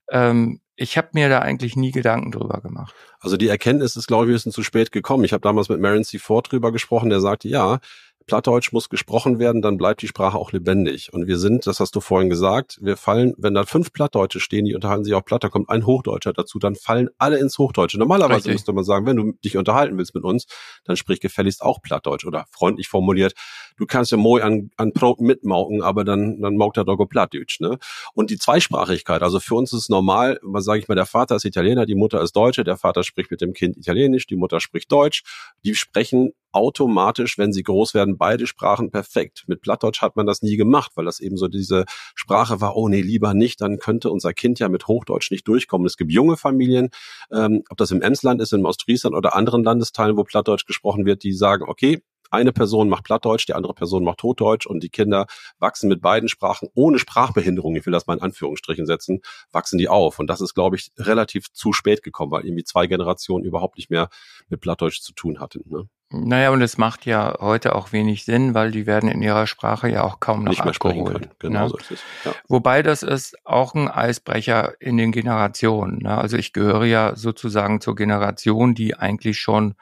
[SPEAKER 3] Ähm, ich habe mir da eigentlich nie Gedanken drüber gemacht.
[SPEAKER 2] Also die Erkenntnis ist, glaube ich, ein bisschen zu spät gekommen. Ich habe damals mit Marion C. Ford drüber gesprochen, der sagte, ja, Plattdeutsch muss gesprochen werden, dann bleibt die Sprache auch lebendig. Und wir sind, das hast du vorhin gesagt, wir fallen, wenn da fünf Plattdeutsche stehen, die unterhalten sich auch Platt, da kommt ein Hochdeutscher dazu, dann fallen alle ins Hochdeutsche. Normalerweise Richtig. müsste man sagen, wenn du dich unterhalten willst mit uns, dann sprich gefälligst auch Plattdeutsch oder freundlich formuliert. Du kannst ja moi an, an Brot mitmauken, aber dann, dann maukt er doch Plattdeutsch, ne? Und die Zweisprachigkeit, also für uns ist es normal, was sage ich mal, der Vater ist Italiener, die Mutter ist Deutsche, der Vater spricht mit dem Kind Italienisch, die Mutter spricht Deutsch. Die sprechen automatisch, wenn sie groß werden, beide Sprachen perfekt. Mit Plattdeutsch hat man das nie gemacht, weil das eben so diese Sprache war, oh nee, lieber nicht, dann könnte unser Kind ja mit Hochdeutsch nicht durchkommen. Es gibt junge Familien, ähm, ob das im Emsland ist, im Ostfriesland oder anderen Landesteilen, wo Plattdeutsch gesprochen wird, die sagen, okay, eine Person macht Plattdeutsch, die andere Person macht Hochdeutsch und die Kinder wachsen mit beiden Sprachen ohne Sprachbehinderung, ich will das mal in Anführungsstrichen setzen, wachsen die auf. Und das ist, glaube ich, relativ zu spät gekommen, weil irgendwie zwei Generationen überhaupt nicht mehr mit Plattdeutsch zu tun hatten. Ne?
[SPEAKER 3] Naja, und es macht ja heute auch wenig Sinn, weil die werden in ihrer Sprache ja auch kaum noch
[SPEAKER 2] Nicht mehr abgeholt.
[SPEAKER 3] Können. Genau ne? so ist es. Ja. Wobei das ist auch ein Eisbrecher in den Generationen. Ne? Also ich gehöre ja sozusagen zur Generation, die eigentlich schon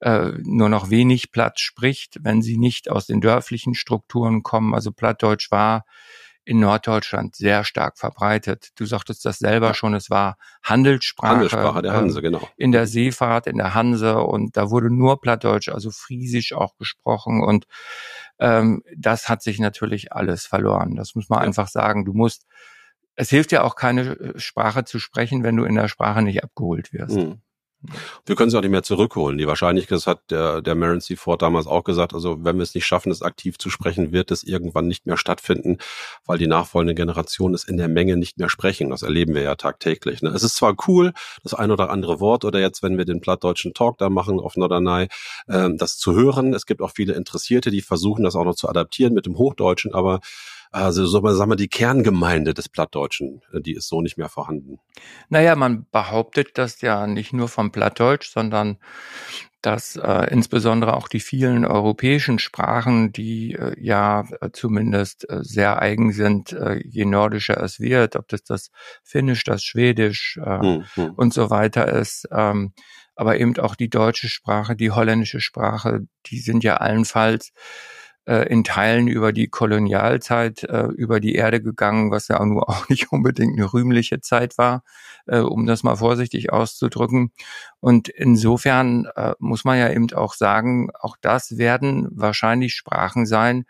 [SPEAKER 3] äh, nur noch wenig Platz spricht, wenn sie nicht aus den dörflichen Strukturen kommen. Also Plattdeutsch war in Norddeutschland sehr stark verbreitet. Du sagtest das selber schon, es war Handelssprache.
[SPEAKER 2] Handelssprache der Hanse, genau.
[SPEAKER 3] In der Seefahrt, in der Hanse und da wurde nur Plattdeutsch, also Friesisch auch gesprochen und ähm, das hat sich natürlich alles verloren. Das muss man ja. einfach sagen. Du musst, es hilft ja auch keine äh, Sprache zu sprechen, wenn du in der Sprache nicht abgeholt wirst. Mhm.
[SPEAKER 2] Wir können sie auch nicht mehr zurückholen. Die Wahrscheinlichkeit, das hat der, der Maron C. Ford damals auch gesagt, also wenn wir es nicht schaffen, es aktiv zu sprechen, wird es irgendwann nicht mehr stattfinden, weil die nachfolgende Generation es in der Menge nicht mehr sprechen. Das erleben wir ja tagtäglich. Ne? Es ist zwar cool, das ein oder andere Wort oder jetzt, wenn wir den plattdeutschen Talk da machen auf Norderney, äh, das zu hören. Es gibt auch viele Interessierte, die versuchen, das auch noch zu adaptieren mit dem Hochdeutschen, aber also so sagen wir, die Kerngemeinde des Plattdeutschen, äh, die ist so nicht mehr vorhanden.
[SPEAKER 3] Naja, man behauptet das ja nicht nur vom Plattdeutsch, sondern dass äh, insbesondere auch die vielen europäischen Sprachen, die äh, ja äh, zumindest äh, sehr eigen sind, äh, je nordischer es wird, ob das das Finnisch, das Schwedisch äh, mhm. und so weiter ist, ähm, aber eben auch die deutsche Sprache, die holländische Sprache, die sind ja allenfalls in Teilen über die Kolonialzeit äh, über die Erde gegangen, was ja nur *laughs* auch nicht unbedingt eine rühmliche Zeit war, äh, um das mal vorsichtig auszudrücken. Und insofern äh, muss man ja eben auch sagen, auch das werden wahrscheinlich Sprachen sein,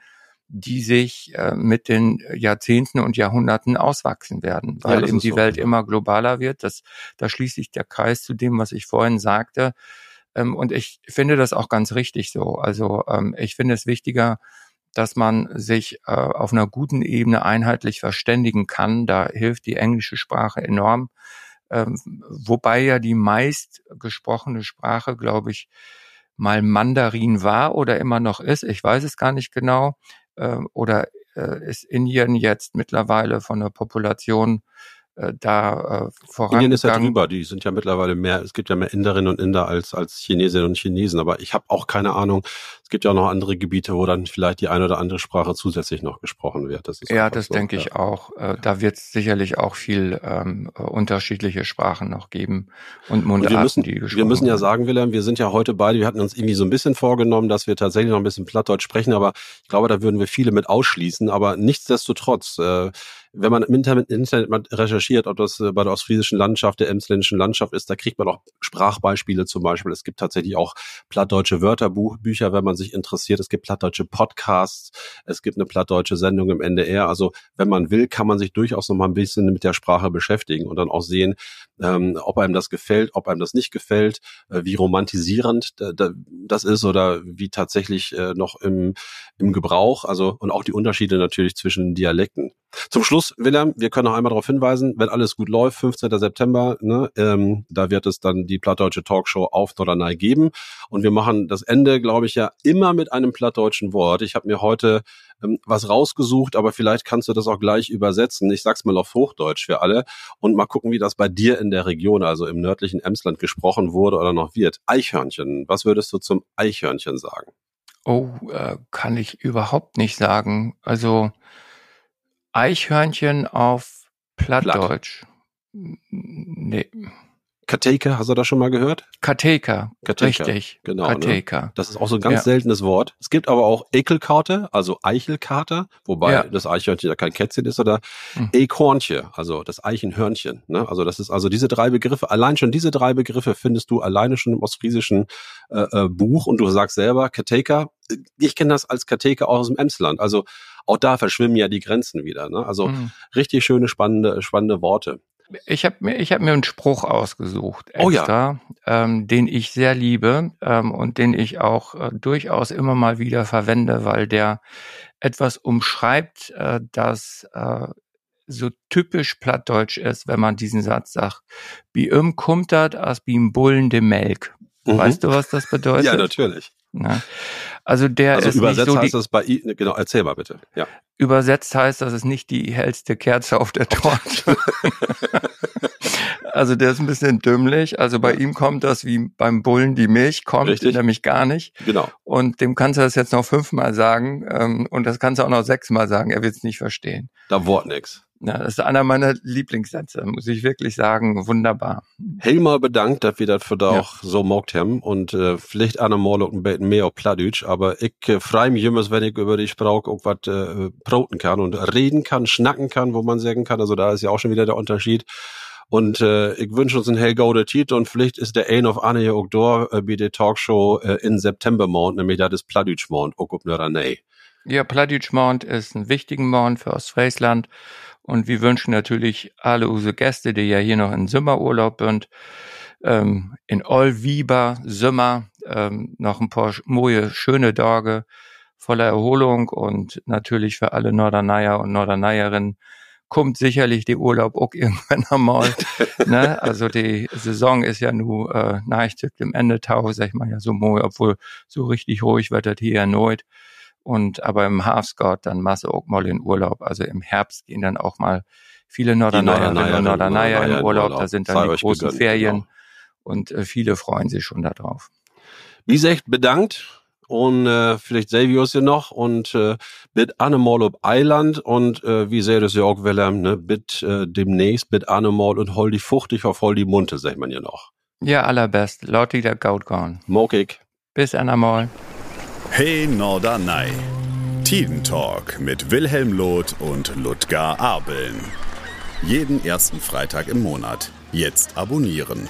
[SPEAKER 3] die sich äh, mit den Jahrzehnten und Jahrhunderten auswachsen werden, weil ja, eben die so, Welt ja. immer globaler wird. Das, da schließt sich der Kreis zu dem, was ich vorhin sagte. Ähm, und ich finde das auch ganz richtig so. Also ähm, ich finde es wichtiger, dass man sich äh, auf einer guten Ebene einheitlich verständigen kann. Da hilft die englische Sprache enorm. Ähm, wobei ja die meist gesprochene Sprache, glaube ich, mal Mandarin war oder immer noch ist. Ich weiß es gar nicht genau. Äh, oder äh, ist Indien jetzt mittlerweile von der Population äh, da äh, voran.
[SPEAKER 2] Indien ist ja drüber, die sind ja mittlerweile mehr, es gibt ja mehr Inderinnen und Inder als, als Chinesinnen und Chinesen, aber ich habe auch keine Ahnung, es gibt ja auch noch andere Gebiete, wo dann vielleicht die eine oder andere Sprache zusätzlich noch gesprochen wird.
[SPEAKER 3] Das ja, das so. denke ja. ich auch. Äh, da wird es sicherlich auch viel ähm, unterschiedliche Sprachen noch geben und Mundarten,
[SPEAKER 2] und wir müssen, die gesprochen Wir müssen ja sagen, Wilhelm, wir sind ja heute beide, wir hatten uns irgendwie so ein bisschen vorgenommen, dass wir tatsächlich noch ein bisschen Plattdeutsch sprechen, aber ich glaube, da würden wir viele mit ausschließen, aber nichtsdestotrotz, äh, wenn man im Internet, Internet recherchiert, ob das äh, bei der ostfriesischen Landschaft, der emsländischen Landschaft ist, da kriegt man auch Sprachbeispiele zum Beispiel. Es gibt tatsächlich auch plattdeutsche Wörterbücher, wenn man sich interessiert. Es gibt plattdeutsche Podcasts. Es gibt eine plattdeutsche Sendung im NDR. Also wenn man will, kann man sich durchaus noch mal ein bisschen mit der Sprache beschäftigen und dann auch sehen, ähm, ob einem das gefällt, ob einem das nicht gefällt, äh, wie romantisierend das ist oder wie tatsächlich äh, noch im, im Gebrauch. Also und auch die Unterschiede natürlich zwischen Dialekten. Zum Schluss, Wilhelm, wir können noch einmal darauf hinweisen, wenn alles gut läuft, 15. September, ne, ähm, da wird es dann die Plattdeutsche Talkshow auf Norderney geben. Und wir machen das Ende, glaube ich, ja immer mit einem plattdeutschen Wort. Ich habe mir heute ähm, was rausgesucht, aber vielleicht kannst du das auch gleich übersetzen. Ich sag's mal auf Hochdeutsch für alle und mal gucken, wie das bei dir in der Region, also im nördlichen Emsland, gesprochen wurde oder noch wird. Eichhörnchen. Was würdest du zum Eichhörnchen sagen?
[SPEAKER 3] Oh, äh, kann ich überhaupt nicht sagen. Also Eichhörnchen auf Plattdeutsch. Nee.
[SPEAKER 2] Kateka, hast du das schon mal gehört?
[SPEAKER 3] Kateka,
[SPEAKER 2] Kateka,
[SPEAKER 3] richtig.
[SPEAKER 2] genau, ne?
[SPEAKER 3] Kateka.
[SPEAKER 2] Das ist auch so ein ganz
[SPEAKER 3] Ja.
[SPEAKER 2] seltenes Wort. Es gibt aber auch Ekelkarte, also Eichelkater, wobei
[SPEAKER 3] Ja.
[SPEAKER 2] das Eichhörnchen ja kein Kätzchen ist, oder
[SPEAKER 3] Hm.
[SPEAKER 2] Ekornche, also das Eichenhörnchen. Ne? Also das ist also diese drei Begriffe, allein schon diese drei Begriffe findest du alleine schon im ostfriesischen äh, äh, Buch und du sagst selber, Kateka, ich kenne das als Kateka auch aus dem Emsland. Also auch da verschwimmen ja die Grenzen wieder. Ne? Also
[SPEAKER 3] Hm.
[SPEAKER 2] richtig schöne, spannende, spannende Worte.
[SPEAKER 3] Ich habe mir, ich hab mir einen Spruch ausgesucht,
[SPEAKER 2] Oh ja.
[SPEAKER 3] extra, ähm, den ich sehr liebe ähm, und den ich auch äh, durchaus immer mal wieder verwende, weil der etwas umschreibt, äh, das äh, so typisch plattdeutsch ist, wenn man diesen Satz sagt. Bi im kommt dat as bim Bullen de Melk.
[SPEAKER 2] Mhm.
[SPEAKER 3] Weißt du, was das *laughs* bedeutet?
[SPEAKER 2] Ja, natürlich.
[SPEAKER 3] Na, Also der
[SPEAKER 2] Also
[SPEAKER 3] ist
[SPEAKER 2] übersetzt
[SPEAKER 3] nicht so
[SPEAKER 2] heißt
[SPEAKER 3] die,
[SPEAKER 2] das bei I, genau, erzähl mal bitte. Ja.
[SPEAKER 3] übersetzt heißt, das ist nicht die hellste Kerze auf der Torte. *laughs* also der ist ein bisschen dümmlich. Also bei ihm kommt das wie beim Bullen die Milch kommt,
[SPEAKER 2] Richtig.
[SPEAKER 3] nämlich gar nicht.
[SPEAKER 2] Genau.
[SPEAKER 3] Und dem kannst du das jetzt noch fünfmal sagen ähm, und das kannst du auch noch sechsmal sagen. Er wird es nicht verstehen.
[SPEAKER 2] Da Wort nix.
[SPEAKER 3] Ja, das ist einer meiner Lieblingssätze, muss ich wirklich sagen. Wunderbar.
[SPEAKER 2] Helemaal bedankt, dass wir das für da
[SPEAKER 3] Ja.
[SPEAKER 2] auch so mogt haben und äh, vielleicht einer mal auch ein bisschen mehr auf Plattdeutsch, aber ich äh, freue mich immer, wenn ich über die Sprache auch was äh, broten kann und reden kann, schnacken kann, wo man sagen kann. Also da ist ja auch schon wieder der Unterschied. Und äh, ich wünsche uns einen hellgauder Titel und vielleicht ist der ein of Anne da äh, bei der Talkshow äh, in September Mond, nämlich das ist Plattdeutsch Mond, Nörerney.
[SPEAKER 3] Ja, Plattdeutschmond ist ein wichtiger Mond für Ostfriesland und wir wünschen natürlich alle unsere Gäste, die ja hier noch in Sommerurlaub sind, ähm, in Olwieber, Sommer, ähm, noch ein paar neue, schöne Tage voller Erholung und natürlich für alle Norderneier und Norderneierinnen kommt sicherlich der Urlaub auch *laughs* irgendwann einmal. ne? Also die Saison ist ja nur äh, neigt dem Ende tau, sag ich mal ja so moi, obwohl so richtig ruhig wird das hier erneut. Und aber im Herbstgott dann Masse auch mal in Urlaub. Also im Herbst gehen dann auch mal viele Norderneierinnen und Norderneier in Urlaub. Da sind dann die großen
[SPEAKER 2] gegönnt,
[SPEAKER 3] Ferien
[SPEAKER 2] genau.
[SPEAKER 3] und äh, viele freuen sich schon darauf.
[SPEAKER 2] Wie gesagt, bedankt und äh, vielleicht sehen wir uns ja noch und äh, mit Animal ob Eiland und äh, wie seht es ja auch Wilhelm, ne, mit äh, demnächst mit Animal und hol die fuchtig auf hol die Munte, sagt man ja noch.
[SPEAKER 3] Ja, allerbest. Laut wieder Gautgorn.
[SPEAKER 2] Mokig.
[SPEAKER 3] Bis einmal.
[SPEAKER 1] Hey Norderney. Tidentalk mit Wilhelm Loth und Ludger Abeln. Jeden ersten Freitag im Monat. Jetzt abonnieren.